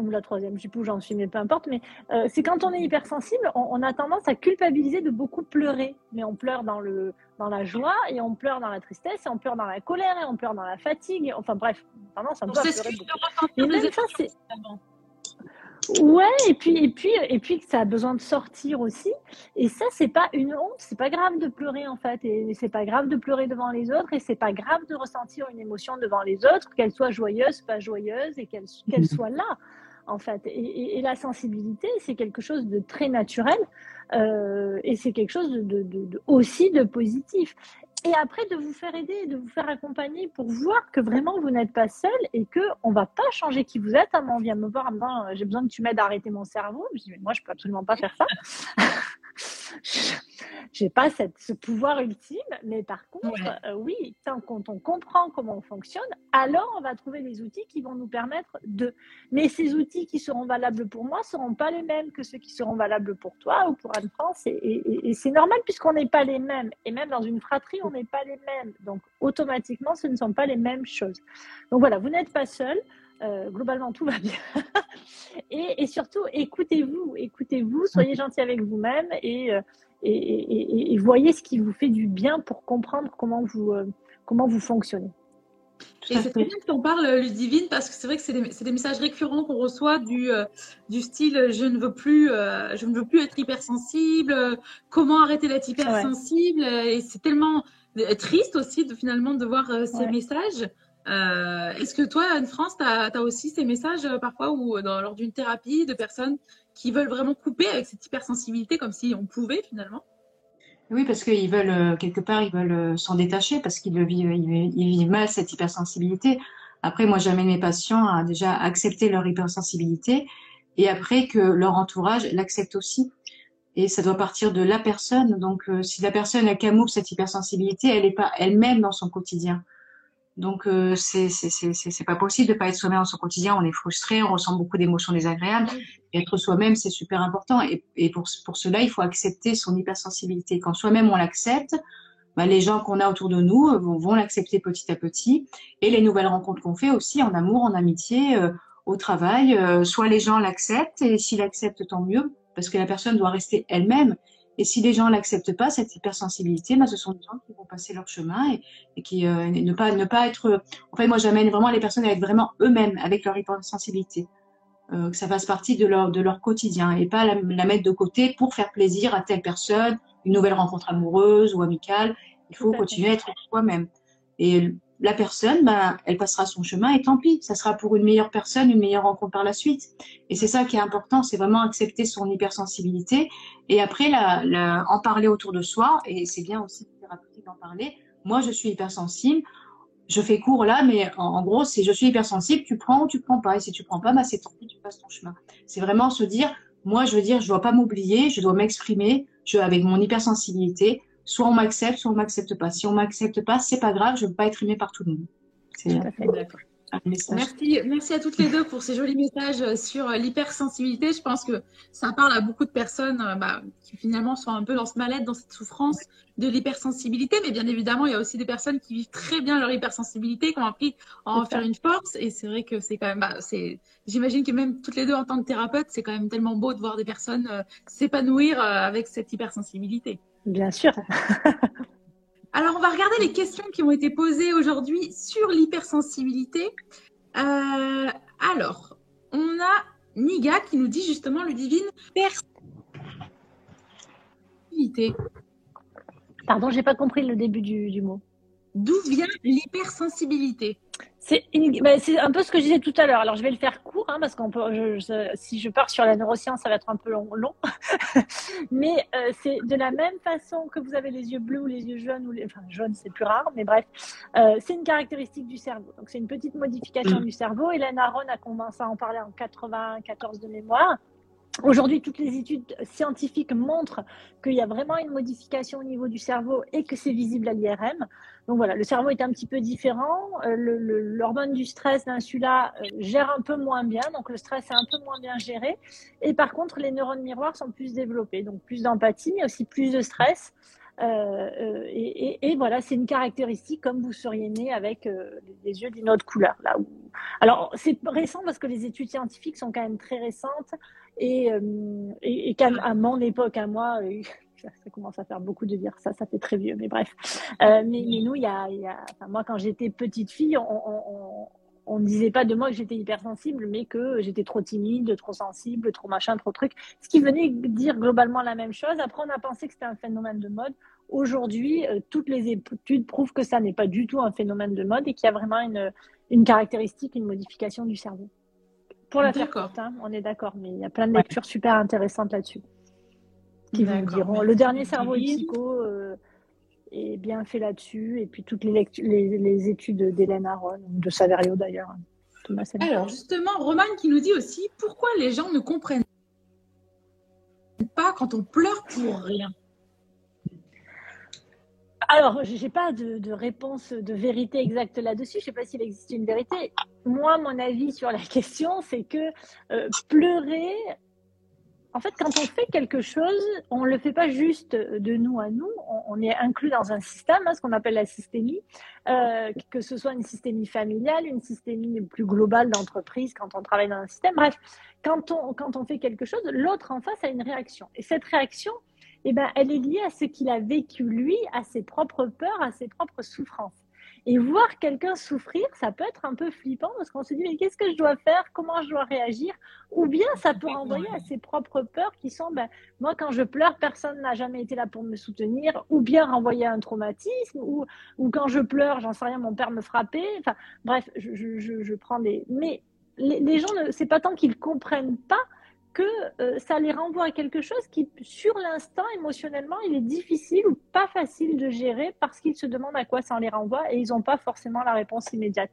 Speaker 3: ou la troisième, je sais plus où j'en suis, mais peu importe. Mais euh, c'est quand on est hypersensible, on, on, a tendance à culpabiliser de beaucoup pleurer. Mais on pleure dans, le, dans la joie, et on pleure dans la tristesse, et on pleure dans la colère, et on pleure dans la fatigue. enfin bref, tendance à pleurer. Et même ça, c'est. Ouais, et puis, et puis, et puis ça a besoin de sortir aussi. Et ça, c'est pas une honte, c'est pas grave de pleurer en fait, et c'est pas grave de pleurer devant les autres, et c'est pas grave de ressentir une émotion devant les autres, qu'elle soit joyeuse, pas joyeuse, et qu'elle qu'elle <laughs> soit là en fait. Et, la sensibilité, c'est quelque chose de très naturel euh, et c'est quelque chose de, aussi de positif. Et après, de vous faire aider, de vous faire accompagner pour voir que vraiment vous n'êtes pas seul et que on va pas changer qui vous êtes. on vient me voir en j'ai besoin que tu m'aides à arrêter mon cerveau. Je dis mais moi je peux absolument pas faire ça. <laughs> j'ai pas cette, ce pouvoir ultime, mais par contre, euh, oui, tant quand on comprend comment on fonctionne, alors on va trouver les outils qui vont nous permettre de. Mais ces outils qui seront valables pour moi seront pas les mêmes que ceux qui seront valables pour toi ou pour Anne-France, et, c'est normal puisqu'on n'est pas les mêmes. Et même dans une fratrie, on n'est pas les mêmes. Donc automatiquement, ce ne sont pas les mêmes choses. Donc voilà, vous n'êtes pas seul. Euh, globalement, tout va bien. <laughs> et, surtout, écoutez-vous, écoutez-vous, soyez gentil avec vous-même et, euh, et, voyez ce qui vous fait du bien pour comprendre comment vous, euh, comment vous fonctionnez.
Speaker 2: Et c'est très bien que tu en parles, Ludivine, parce que c'est vrai que c'est des, des, messages récurrents qu'on reçoit du, du style je ne veux plus, je ne veux plus être hypersensible, comment arrêter d'être hypersensible. Et c'est tellement triste aussi de finalement de voir ces messages. Est-ce que toi, Anne-France, tu as, aussi ces messages parfois ou lors d'une thérapie de personnes qui veulent vraiment couper avec cette hypersensibilité comme si on pouvait finalement?
Speaker 4: Oui, parce qu'ils veulent, quelque part, ils veulent s'en détacher parce qu'ils vivent, ils vivent mal cette hypersensibilité. Après, moi, j'amène mes patients à déjà accepter leur hypersensibilité et après que leur entourage l'accepte aussi. Et ça doit partir de la personne. Donc, euh, si la personne a camoufle cette hypersensibilité, elle n'est pas elle-même dans son quotidien. Donc, euh, c'est c'est pas possible de pas être soi-même dans son quotidien. On est frustré, on ressent beaucoup d'émotions désagréables. Être soi-même, c'est super important. Et, et pour, pour cela, il faut accepter son hypersensibilité. Quand soi-même on l'accepte, bah, les gens qu'on a autour de nous euh, vont, vont l'accepter petit à petit. Et les nouvelles rencontres qu'on fait aussi en amour, en amitié, euh, au travail, euh, soit les gens l'acceptent et s'ils l'acceptent, tant mieux, parce que la personne doit rester elle-même. Et si les gens l'acceptent pas, cette hypersensibilité, bah, ce sont des gens qui vont passer leur chemin et, et qui ne pas ne pas être. En fait, moi, j'amène vraiment les personnes à être vraiment eux-mêmes avec leur hypersensibilité. Euh, que ça fasse partie de leur de leur quotidien et pas la, la, mettre de côté pour faire plaisir à telle personne une nouvelle rencontre amoureuse ou amicale. Il faut continuer à être soi-même. Et la personne, bah, elle passera son chemin et tant pis, ça sera pour une meilleure personne, une meilleure rencontre par la suite. Et c'est ça qui est important, c'est vraiment accepter son hypersensibilité et après la, la, en parler autour de soi. Et c'est bien aussi thérapeutique d'en parler. Moi, je suis hypersensible. Je fais court là, mais en, gros, si je suis hypersensible, tu prends ou tu prends pas. Et si tu prends pas, bah, c'est tant pis, tu passes ton chemin. C'est vraiment se dire, moi, je veux dire, je dois pas m'oublier, je dois m'exprimer, je, avec mon hypersensibilité, soit on m'accepte, soit on m'accepte pas. Si on m'accepte pas, c'est pas grave, je veux pas être aimée par tout le monde.
Speaker 2: C'est Merci, merci à toutes les deux pour ces jolis messages sur l'hypersensibilité. Je pense que ça parle à beaucoup de personnes bah, qui finalement sont un peu dans ce mal-être, dans cette souffrance de l'hypersensibilité. Mais bien évidemment, il y a aussi des personnes qui vivent très bien leur hypersensibilité, qui ont appris à en faire une force. Et c'est vrai que c'est quand même, bah, c'est, j'imagine que même toutes les deux en tant que thérapeute, c'est quand même tellement beau de voir des personnes euh, s'épanouir euh, avec cette hypersensibilité.
Speaker 3: Bien sûr. <laughs>
Speaker 2: Alors, on va regarder les questions qui ont été posées aujourd'hui sur l'hypersensibilité. Euh, alors, on a Niga qui nous dit justement, le divine
Speaker 3: personnalité. Pardon, j'ai pas compris le début du, du mot.
Speaker 2: D'où vient l'hypersensibilité?
Speaker 3: C'est un peu ce que je disais tout à l'heure. Alors, je vais le faire court, hein, parce qu'on peut, si je pars sur la neuroscience, ça va être un peu long. long. <laughs> mais euh, c'est de la même façon que vous avez les yeux bleus ou les yeux jaunes, ou les, enfin, jaunes, c'est plus rare, mais bref, euh, c'est une caractéristique du cerveau. Donc, c'est une petite modification mm. du cerveau. Hélène Aron a commencé à en parler en 94 de mémoire. Aujourd'hui, toutes les études scientifiques montrent qu'il y a vraiment une modification au niveau du cerveau et que c'est visible à l'IRM. Donc voilà, le cerveau est un petit peu différent. Euh, l'hormone du stress, l'insula, euh, gère un peu moins bien. Donc le stress est un peu moins bien géré. Et par contre, les neurones miroirs sont plus développés. Donc plus d'empathie, mais aussi plus de stress. Euh, et, voilà, c'est une caractéristique comme vous seriez né avec les yeux d'une autre couleur. Là où... Alors c'est récent parce que les études scientifiques sont quand même très récentes et, et, et à mon époque, à moi, <laughs> ça, commence à faire beaucoup de dire ça, ça fait très vieux, mais bref. Euh, mais, mais, nous, il y a, y a enfin, moi, quand j'étais petite fille, on, ne disait pas de moi que j'étais hypersensible, mais que j'étais trop timide, trop sensible, trop machin, trop truc. Ce qui venait dire globalement la même chose. Après, on a pensé que c'était un phénomène de mode. Aujourd'hui, euh, toutes les études prouvent que ça n'est pas du tout un phénomène de mode et qu'il y a vraiment une, une caractéristique, une modification du cerveau. Pour la faire courte, hein, on est d'accord, mais il y a plein de lectures super intéressantes là-dessus qui vous diront. Le dernier cerveau et psycho euh, est bien fait là-dessus, et puis toutes les, les, les études d'Hélène Aron, de Saverio d'ailleurs.
Speaker 2: Alors justement, Roman qui nous dit aussi pourquoi les gens ne comprennent pas quand on pleure pour rien?
Speaker 3: Alors, je n'ai pas de, de, réponse de vérité exacte là-dessus. Je ne sais pas s'il existe une vérité. Moi, mon avis sur la <laughs> question, c'est que euh, pleurer, en fait, quand on fait quelque chose, on ne le fait pas juste de nous à nous, on, est inclus dans un système, hein, ce qu'on appelle la systémie, euh, que ce soit une systémie familiale, une systémie plus globale d'entreprise quand on travaille dans un système. Bref, quand on, quand on fait quelque chose, l'autre en face a une réaction. Et cette réaction, eh ben, elle est liée à ce qu'il a vécu lui, à ses propres peurs, à ses propres souffrances. Et voir quelqu'un souffrir, ça peut être un peu flippant parce qu'on se dit, mais qu'est-ce que je dois faire? Comment je dois réagir? Ou bien ça peut renvoyer à ses propres peurs qui sont, ben, moi, quand je pleure, personne n'a jamais été là pour me soutenir, ou bien renvoyer à un traumatisme, ou, ou quand je pleure, j'en sais rien, mon père me frappait. Enfin, bref, je, je, je prends des. Mais les, les gens, c'est pas tant qu'ils comprennent pas, que euh, ça les renvoie à quelque chose qui, sur l'instant, émotionnellement, il est difficile ou pas facile de gérer parce qu'ils se demandent à quoi ça les renvoie et ils n'ont pas forcément la réponse immédiate.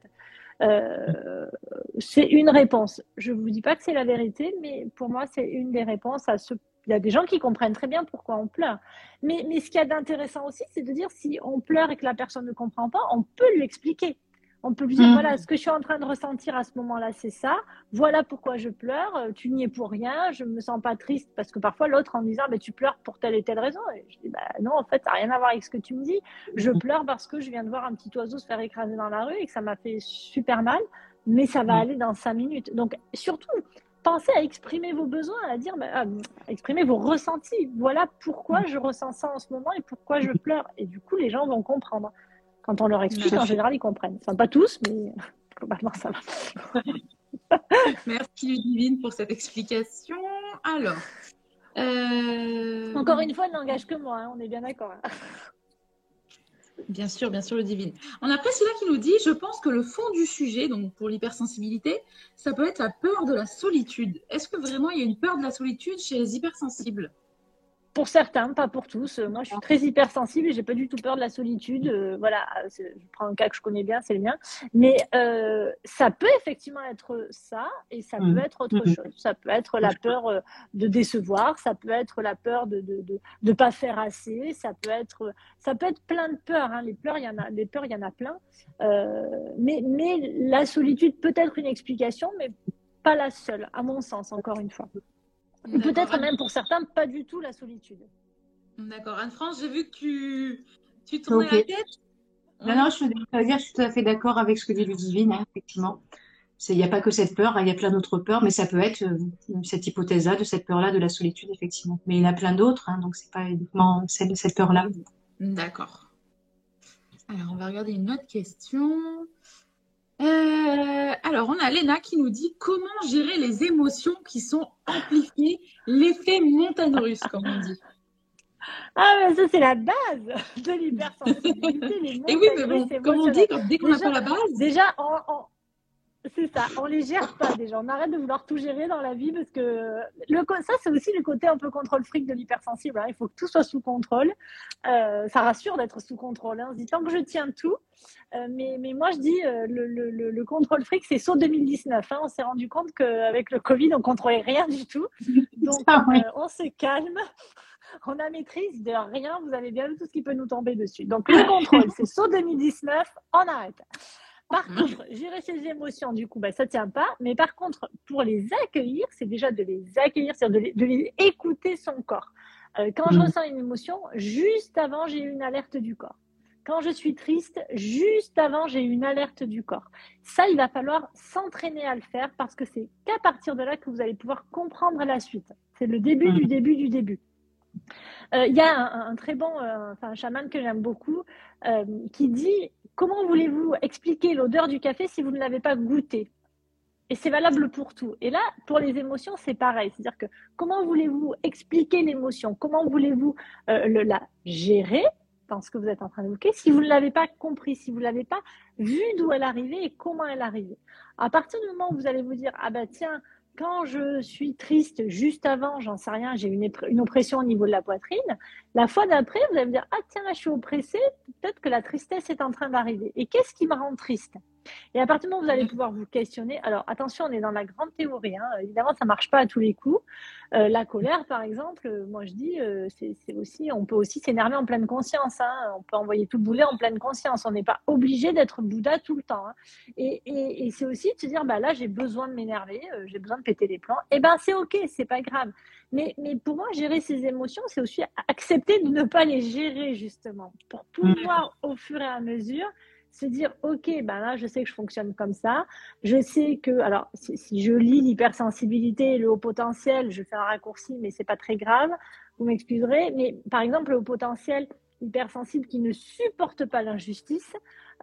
Speaker 3: Euh, c'est une réponse. Je ne vous dis pas que c'est la vérité, mais pour moi, c'est une des réponses à ce. Il y a des gens qui comprennent très bien pourquoi on pleure. Mais, mais ce qu'il y a d'intéressant aussi, c'est de dire si on pleure et que la personne ne comprend pas, on peut lui expliquer. On peut lui dire, mm. voilà, ce que je suis en train de ressentir à ce moment-là, c'est ça. Voilà pourquoi je pleure. Euh, tu n'y es pour rien. Je me sens pas triste parce que parfois l'autre en disant, mais tu pleures pour telle et telle raison. Et je dis, bah non, en fait, ça n'a rien à voir avec ce que tu me dis. Je mm. pleure parce que je viens de voir un petit oiseau se faire écraser dans la rue et que ça m'a fait super mal. Mais ça va mm. aller dans cinq minutes. Donc, surtout, pensez à exprimer vos besoins, à dire, bah, à exprimer vos ressentis. Voilà pourquoi je ressens ça en ce moment et pourquoi je pleure. Et du coup, les gens vont comprendre. Quand on leur explique, en général, ils comprennent. Enfin, pas tous, mais <laughs> globalement, ça va. <laughs>
Speaker 2: Merci Ludivine pour cette explication. Alors.
Speaker 3: Euh, Encore une fois, elle n'engage que moi, hein, on est bien d'accord. Hein.
Speaker 2: Bien sûr, bien sûr, Ludivine. On a Priscilla qui nous dit Je pense que le fond du sujet, donc pour l'hypersensibilité, ça peut être la peur de la solitude. Est-ce que vraiment il y a une peur de la solitude chez les hypersensibles?
Speaker 3: Pour certains, pas pour tous. Moi, je suis très hypersensible et j'ai pas du tout peur de la solitude. Euh, voilà, je prends un cas que je connais bien, c'est le mien. Mais euh, ça peut effectivement être ça et ça peut mmh. être autre mmh. chose. Ça peut être la peur euh, de décevoir, ça peut être la peur de de, de, de pas faire assez, ça peut être ça peut être plein de peurs. Hein. Les peurs, il y en a, les peurs, il y en a plein. mais mais la solitude peut être une explication, mais pas la seule, à mon sens, encore une fois. Peut-être même pour certains, pas du tout la solitude.
Speaker 2: D'accord. Anne-France, j'ai vu que tu, tu tournais la tête.
Speaker 4: Non, non, je, veux dire, je suis tout à fait d'accord avec ce que dit Ludivine, hein, effectivement. Il n'y a pas que cette peur, hein, il y a plein d'autres peurs, mais ça peut être euh, cette hypothèse-là, de cette peur-là, de la solitude, effectivement. Mais il y en a plein d'autres, hein, donc c'est pas uniquement celle de cette peur-là.
Speaker 2: D'accord. Alors, on va regarder une autre question. Euh, alors, on a Léna qui nous dit comment gérer les émotions qui sont amplifiées, l'effet montagne russe, comme on dit.
Speaker 3: Ah, mais ça, c'est la base de l'hypersensibilité. <laughs>
Speaker 2: Et oui, mais bon, comme on dit, dès qu'on n'a pas la base.
Speaker 3: Déjà, en, c'est ça, on les gère pas déjà. On arrête de vouloir tout gérer dans la vie parce que le, ça, c'est aussi le côté un peu contrôle fric de l'hypersensible. Hein. Il faut que tout soit sous contrôle. Euh, ça rassure d'être sous contrôle. Hein. On se dit tant que je tiens tout. Euh, mais, mais moi, je dis euh, le, le, le, contrôle fric, c'est saut 2019. Hein. On s'est rendu compte qu'avec le Covid, on contrôlait rien du tout. <laughs> Donc, on se calme <laughs> on a maîtrise de rien. Vous avez bien vu tout ce qui peut nous tomber dessus. Donc, le contrôle, <laughs> c'est saut 2019, on arrête. Par contre, gérer ses émotions, du coup, bah, ça ne tient pas. Mais par contre, pour les accueillir, c'est déjà de les accueillir, c'est-à-dire de les, écouter son corps. Euh, quand je mm. ressens une émotion, juste avant, j'ai une alerte du corps. Quand je suis triste, juste avant, j'ai une alerte du corps. Ça, il va falloir s'entraîner à le faire parce que c'est qu'à partir de là que vous allez pouvoir comprendre la suite. C'est le début du mm. début du début. Euh, il y a un, très bon, euh, enfin, un chaman que j'aime beaucoup, qui dit comment voulez-vous expliquer l'odeur du café si vous ne l'avez pas goûté? Et c'est valable pour tout. Et là, pour les émotions, c'est pareil. C'est-à-dire que comment voulez-vous expliquer l'émotion? Comment voulez-vous euh, la gérer? Dans ce que vous êtes en train d'évoquer si vous ne l'avez pas compris, si vous ne l'avez pas vu d'où elle arrivait et comment elle arrivait À partir du moment où vous allez vous dire, ah ben tiens, quand je suis triste juste avant, j'en sais rien, j'ai une, oppression au niveau de la poitrine, la fois d'après, vous allez me dire, ah tiens, je suis oppressée, peut-être que la tristesse est en train d'arriver. Et qu'est-ce qui me rend triste? Et à partir du moment où vous allez pouvoir vous questionner, alors attention, on est dans la grande théorie, hein. évidemment, ça marche pas à tous les coups. Euh, la colère, par exemple, euh, moi je dis, euh, c'est aussi, on peut aussi s'énerver en pleine conscience. Hein. on peut envoyer tout le boulet en pleine conscience. On n'est pas obligé d'être Bouddha tout le temps. Hein. Et, et, et c'est aussi de se dire, bah là, j'ai besoin de m'énerver, j'ai besoin de péter les plans. Et eh ben c'est ok, c'est pas grave. Mais, mais pour moi, gérer ces émotions, c'est aussi accepter de ne pas les gérer justement, pour pouvoir au fur et à mesure se dire ok ben là je sais que je fonctionne comme ça. Je sais que alors si, je lis l'hypersensibilité et le haut potentiel je fais un raccourci mais c'est pas très grave vous m'excuserez. Mais par exemple le haut potentiel hypersensible qui ne supporte pas l'injustice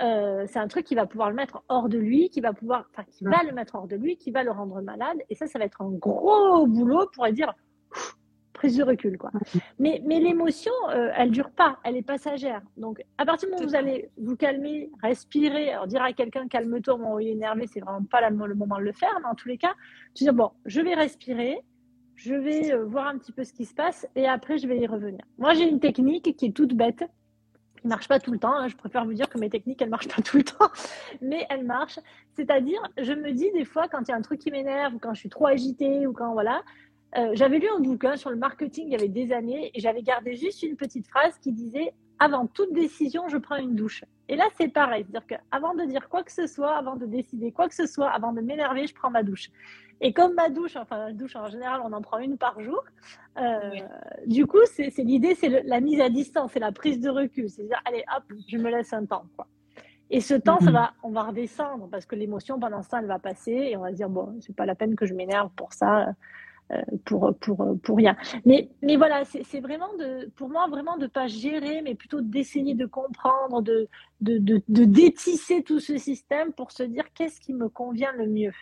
Speaker 3: euh, c'est un truc qui va pouvoir le mettre hors de lui, qui va pouvoir, enfin, qui va le mettre hors de lui, qui va le rendre malade. Et ça, ça va être un gros boulot pour dire prise de recul, quoi. Mais, mais l'émotion, euh, elle dure pas, elle est passagère. Donc, à partir du moment où vous allez vous calmer, respirer, alors dire à quelqu'un calme-toi où il est énervé, c'est vraiment pas le moment de le faire, mais en tous les cas, tu dis bon, je vais respirer, je vais euh, voir un petit peu ce qui se passe et après je vais y revenir. Moi, j'ai une technique qui est toute bête, qui marche pas tout le temps. Hein. Je préfère vous dire que mes techniques, elles marchent pas tout le temps, <laughs> mais elles marchent. C'est-à-dire, je me dis des fois quand il y a un truc qui m'énerve ou quand je suis trop agitée ou quand voilà, euh, j'avais lu un bouquin sur le marketing il y avait des années et j'avais gardé juste une petite phrase qui disait avant toute décision, je prends une douche. Et là, c'est pareil. C'est-à-dire qu'avant de dire quoi que ce soit, avant de décider quoi que ce soit, avant de m'énerver, je prends ma douche. Et comme ma douche, enfin, la douche en général, on en prend une par jour. Euh, du coup, c'est l'idée, c'est la mise à distance, c'est la prise de recul. C'est-à-dire, allez, hop, je me laisse un temps. Quoi. Et ce temps, ça mhm. va, on va redescendre parce que l'émotion, pendant ce temps, elle va passer et on va se dire, bon, c'est pas la peine que je m'énerve pour ça. Euh, pour, pour, pour rien. Mais, mais voilà, c'est vraiment de, pour moi vraiment de pas gérer, mais plutôt d'essayer de comprendre, de, de, de, de, détisser tout ce système pour se dire qu'est-ce qui me convient le mieux.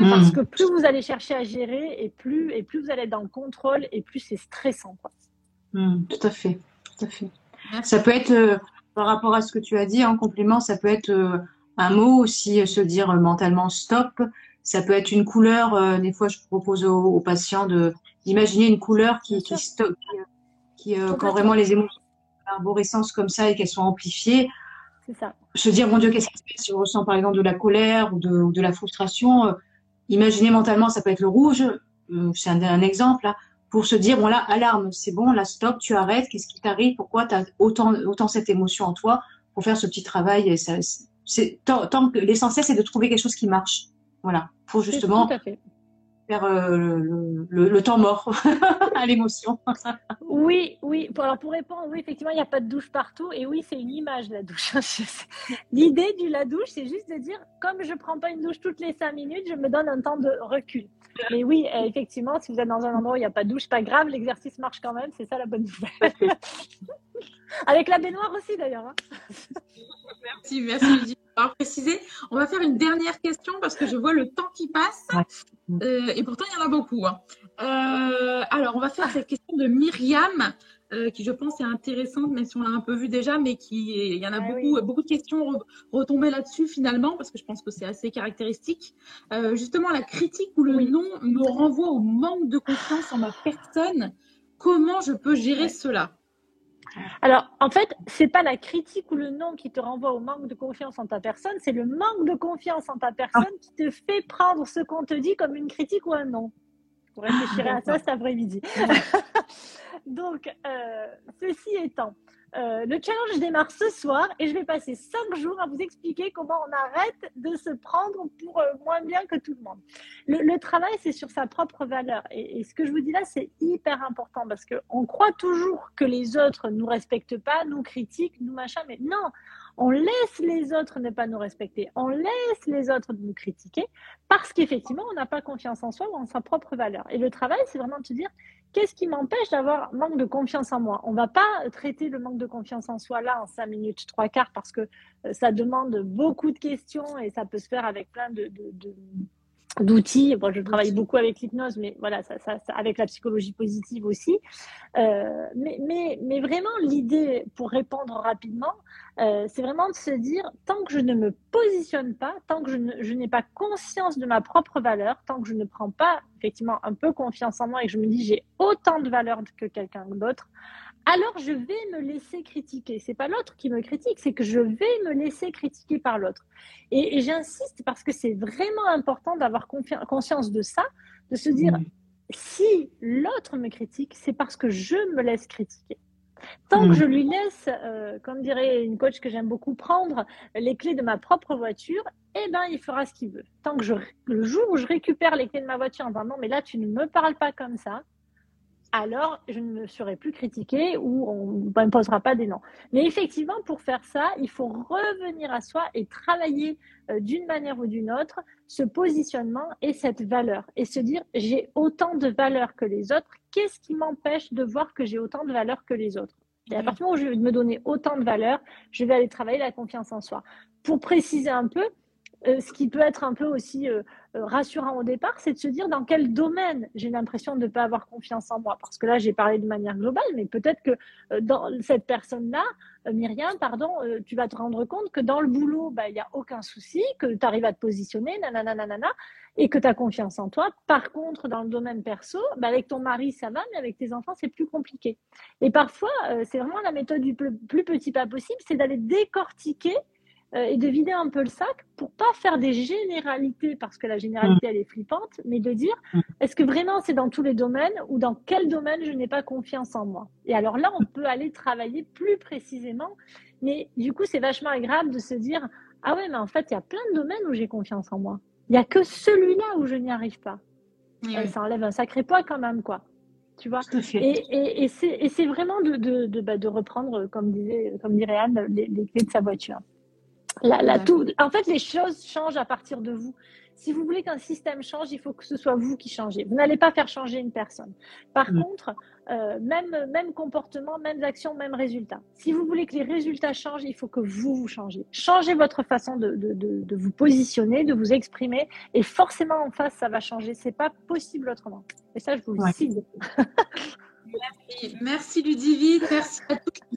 Speaker 3: Parce que plus vous allez chercher à gérer et plus, et plus vous allez être dans le contrôle et plus c'est stressant. Quoi.
Speaker 4: Hmm, tout à fait. Tout à fait. Ça peut être, euh, par rapport à ce que tu as dit, en complément, ça peut être euh, un mot aussi, se dire mentalement stop. Ça peut être une couleur. Euh, des fois, je propose aux, patients de d'imaginer une couleur qui qui, stop, qui, euh, quand vraiment les émotions arborescence comme ça et qu'elles sont amplifiées. C'est ça. Se dire mon Dieu, qu'est-ce qui se passe si on ressent par exemple de la colère ou de, de la frustration. Euh, imaginez mentalement, ça peut être le rouge. c'est un, exemple là, pour se dire bon là, alarme, c'est bon, là stop, tu arrêtes. Qu'est-ce qui t'arrive Pourquoi tu as autant autant cette émotion en toi pour faire ce petit travail et ça, tant, tant que l'essentiel c'est de trouver quelque chose qui marche. Voilà, pour justement faire euh, le, temps mort <laughs> à l'émotion.
Speaker 3: oui, oui. Alors pour répondre, oui, effectivement, il n'y a pas de douche partout. Et oui, c'est une image, la douche. <laughs> L'idée de la douche, c'est juste de dire, comme je ne prends pas une douche toutes les cinq minutes, je me donne un temps de recul. Mais oui, euh, effectivement, si vous êtes dans un endroit où il n'y a pas de douche, pas grave, l'exercice marche quand même. C'est ça la bonne nouvelle. <laughs> <laughs> Avec la baignoire aussi, d'ailleurs. Hein.
Speaker 2: Merci, merci alors préciser. On va faire une dernière question parce que je vois le temps qui passe. Euh, et pourtant, il y en a beaucoup. Hein. Euh, alors, on va faire cette question de Myriam, euh, qui je pense est intéressante, même si on l'a un peu vu déjà, mais qui il y en a ah beaucoup, beaucoup de questions retombées là-dessus finalement, parce que je pense que c'est assez caractéristique. justement, la critique ou le non me renvoie au manque de confiance en ma personne. Comment je peux gérer cela?
Speaker 3: Alors, en fait, c'est pas la critique ou le non qui te renvoie au manque de confiance en ta personne, c'est le manque de confiance en ta personne qui te fait prendre ce qu'on te dit comme une critique ou un non. Vous réfléchirez à ça cet après-midi. <laughs> <laughs> Donc, euh, ceci étant, euh, le challenge démarre ce soir et je vais passer cinq jours à vous expliquer comment on arrête de se prendre pour euh, moins bien que tout le monde. Le, travail, c'est sur sa propre valeur. Et, ce que je vous dis là, c'est hyper important parce qu'on croit toujours que les autres nous respectent pas, nous critiquent, nous machin, mais non, on laisse les autres ne pas nous respecter, on laisse les autres nous critiquer parce qu'effectivement, on n'a pas confiance en soi ou en sa propre valeur. Et le travail, c'est vraiment de se dire, qu'est-ce qui m'empêche d'avoir manque de confiance en moi? On va pas traiter le manque de confiance en soi là en cinq minutes, trois quarts, parce que euh, ça demande beaucoup de questions et ça peut se faire avec plein de, d'outils. Bon, je travaille beaucoup avec l'hypnose, mais voilà, ça, ça, avec la psychologie positive aussi. Euh, mais, mais, mais, vraiment, l'idée, pour répondre rapidement, euh, c'est vraiment de se dire, tant que je ne me positionne pas, tant que je, n'ai pas conscience de ma propre valeur, tant que je ne prends pas effectivement un peu confiance en moi et que je me dis j'ai autant de valeur que quelqu'un d'autre, alors je vais me laisser critiquer. C'est pas l'autre qui me critique, c'est que je vais me laisser critiquer par l'autre. Et, j'insiste parce que c'est vraiment important d'avoir conscience de ça, de se dire si l'autre me critique, c'est parce que je me laisse critiquer. Tant que mm. je lui laisse, euh, comme dirait une coach que j'aime beaucoup, prendre les clés de ma propre voiture, eh ben, il fera ce qu'il veut. Tant que je, le jour où je récupère les clés de ma voiture en disant non, mais là, tu ne me parles pas comme ça, alors je ne me serai plus critiquée ou on ne m'imposera pas des noms. Mais effectivement, pour faire ça, il faut revenir à soi et travailler euh, d'une manière ou d'une autre ce positionnement et cette valeur et se dire j'ai autant de valeur que les autres. Qu'est-ce qui m'empêche de voir que j'ai autant de valeur que les autres? Et à partir du moment où je vais me donner autant de valeur, je vais aller travailler la confiance en soi. Pour préciser un peu, euh, ce qui peut être un peu aussi euh, euh, rassurant au départ, c'est de se dire dans quel domaine j'ai l'impression de ne pas avoir confiance en moi. Parce que là, j'ai parlé de manière globale, mais peut-être que dans cette personne-là, Myriam, pardon, tu vas te rendre compte que dans le boulot, bah, il n'y a aucun souci, que tu arrives à te positionner, nanana, nanana, et que tu as confiance en toi. Par contre, dans le domaine perso, bah, avec ton mari, ça va, mais avec tes enfants, c'est plus compliqué. Et parfois, c'est vraiment la méthode du plus petit pas possible, c'est d'aller décortiquer et de vider un peu le sac pour pas faire des généralités parce que la généralité mm. elle est flippante, mais de dire mm. est-ce que vraiment c'est dans tous les domaines ou dans quel domaine je n'ai pas confiance en moi? Et alors là on peut aller travailler plus précisément, mais du coup c'est vachement agréable de se dire ah ouais mais en fait il y a plein de domaines où j'ai confiance en moi. Il y a que celui-là où je n'y arrive pas. Ça enlève un sacré poids quand même quoi tu vois? Et, et, et c'est vraiment de, de, de, bah, de, reprendre, comme disait, comme dirait Anne, les, les, clés de sa voiture. La, tout, en fait, les choses changent à partir de vous. Si vous voulez qu'un système change, il faut que ce soit vous qui changez. Vous n'allez pas faire changer une personne. Par mm. contre, euh, même, même comportement, mêmes actions, mêmes résultats. Si vous voulez que les résultats changent, il faut que vous vous changez. Changez votre façon de, de, de, de vous positionner, de vous exprimer, et forcément en face, ça va changer. C'est pas possible autrement. Et ça, je vous le ouais.
Speaker 2: Merci, merci Ludivine, merci à tous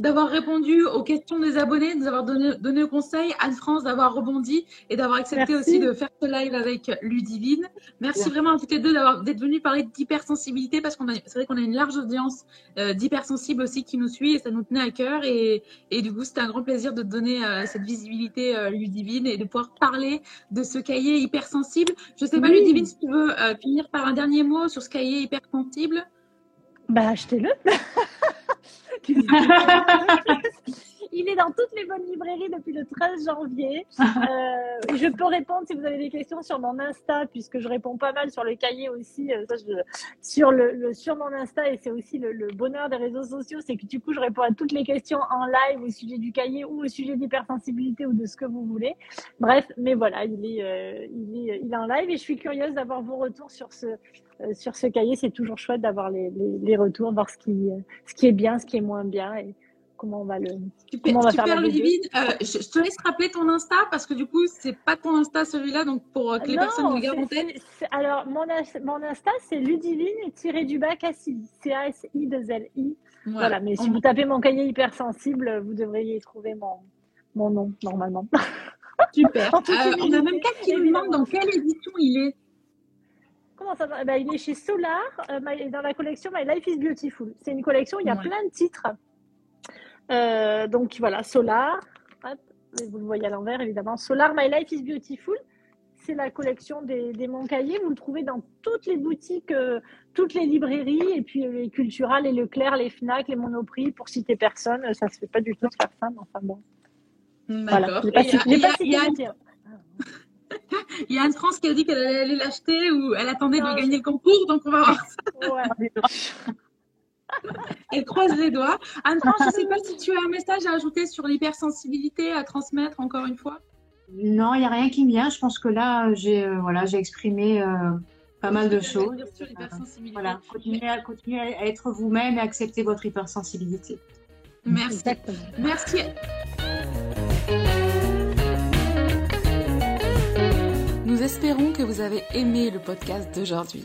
Speaker 2: d'avoir répondu aux questions des abonnés, de nous avoir donné, donné conseil, Anne-France d'avoir rebondi et d'avoir accepté aussi de faire ce live avec Ludivine. Merci vraiment à toutes les deux d'avoir d'être venues parler d'hypersensibilité parce qu'on a, c'est vrai qu'on a une large audience euh, d'hypersensibles aussi qui nous suit et ça nous tenait à cœur et, et du coup c'était un grand plaisir de donner euh, cette visibilité euh, Ludivine et de pouvoir parler de ce cahier hypersensible. Je sais pas Ludivine si tu veux euh, finir par un dernier mot sur ce cahier hypersensible.
Speaker 3: Bah achetez-le. <laughs> 哈哈哈哈哈哈。Il est dans toutes les bonnes librairies depuis le 13 janvier. Euh, je peux répondre si vous avez des questions sur mon Insta, puisque je réponds pas mal sur le cahier aussi, euh, sur, le, sur mon Insta, et c'est aussi le, bonheur des réseaux sociaux, c'est que du coup, je réponds à toutes les questions en live au sujet du cahier ou au sujet d'hypersensibilité ou de ce que vous voulez. Bref, mais voilà, il est, euh, il est, il est en live et je suis curieuse d'avoir vos retours sur ce, sur ce cahier, c'est toujours chouette d'avoir les, les, retours, voir ce qui, ce qui est bien, ce qui est moins bien comment on va le.
Speaker 2: Super, comment on va super faire euh, je, je, te laisse rappeler ton Insta parce que du coup, c'est pas ton Insta celui-là, donc pour euh, que les personnes le gardent en tête.
Speaker 3: Alors, mon, mon Insta, c'est Ludivine tiré du bac Cassie, C-A-S-I-2-L-I. Voilà. mais si vous tapez mon cahier hypersensible, vous devriez trouver mon, mon nom normalement. <laughs>
Speaker 2: Super. <laughs> on a même quatre qui nous demandent dans quelle édition il est.
Speaker 3: Comment ça va? Bah, Il est chez Solar, euh, dans la collection My Life is Beautiful. C'est une collection, il y a plein de titres. Euh, donc voilà, Solar. vous le voyez à l'envers, évidemment. Solar, My Life is Beautiful. C'est la collection des, des cahiers. Vous le trouvez dans toutes les boutiques, euh, toutes les librairies, et puis les Culturales, les Leclerc, les Fnac, les Monoprix, pour citer personne. Ça ne se fait pas du tout faire ça, enfin bon.
Speaker 2: Voilà. J'ai pas, pas, Il y a Anne-France qui a dit qu'elle allait l'acheter ou elle attendait de gagner le concours, donc on va voir ça. <laughs> <laughs> Elle croise les doigts. Anne-France, je ne sais pas si tu as un message à ajouter sur l'hypersensibilité à transmettre encore une fois?
Speaker 4: Non, il n'y a rien qui me vient. Je pense que là, j'ai euh, voilà, exprimé euh, pas mal de choses. voilà, continuez à être vous-même et accepter votre hypersensibilité.
Speaker 2: Merci. Merci.
Speaker 1: Nous espérons que vous avez aimé le podcast d'aujourd'hui.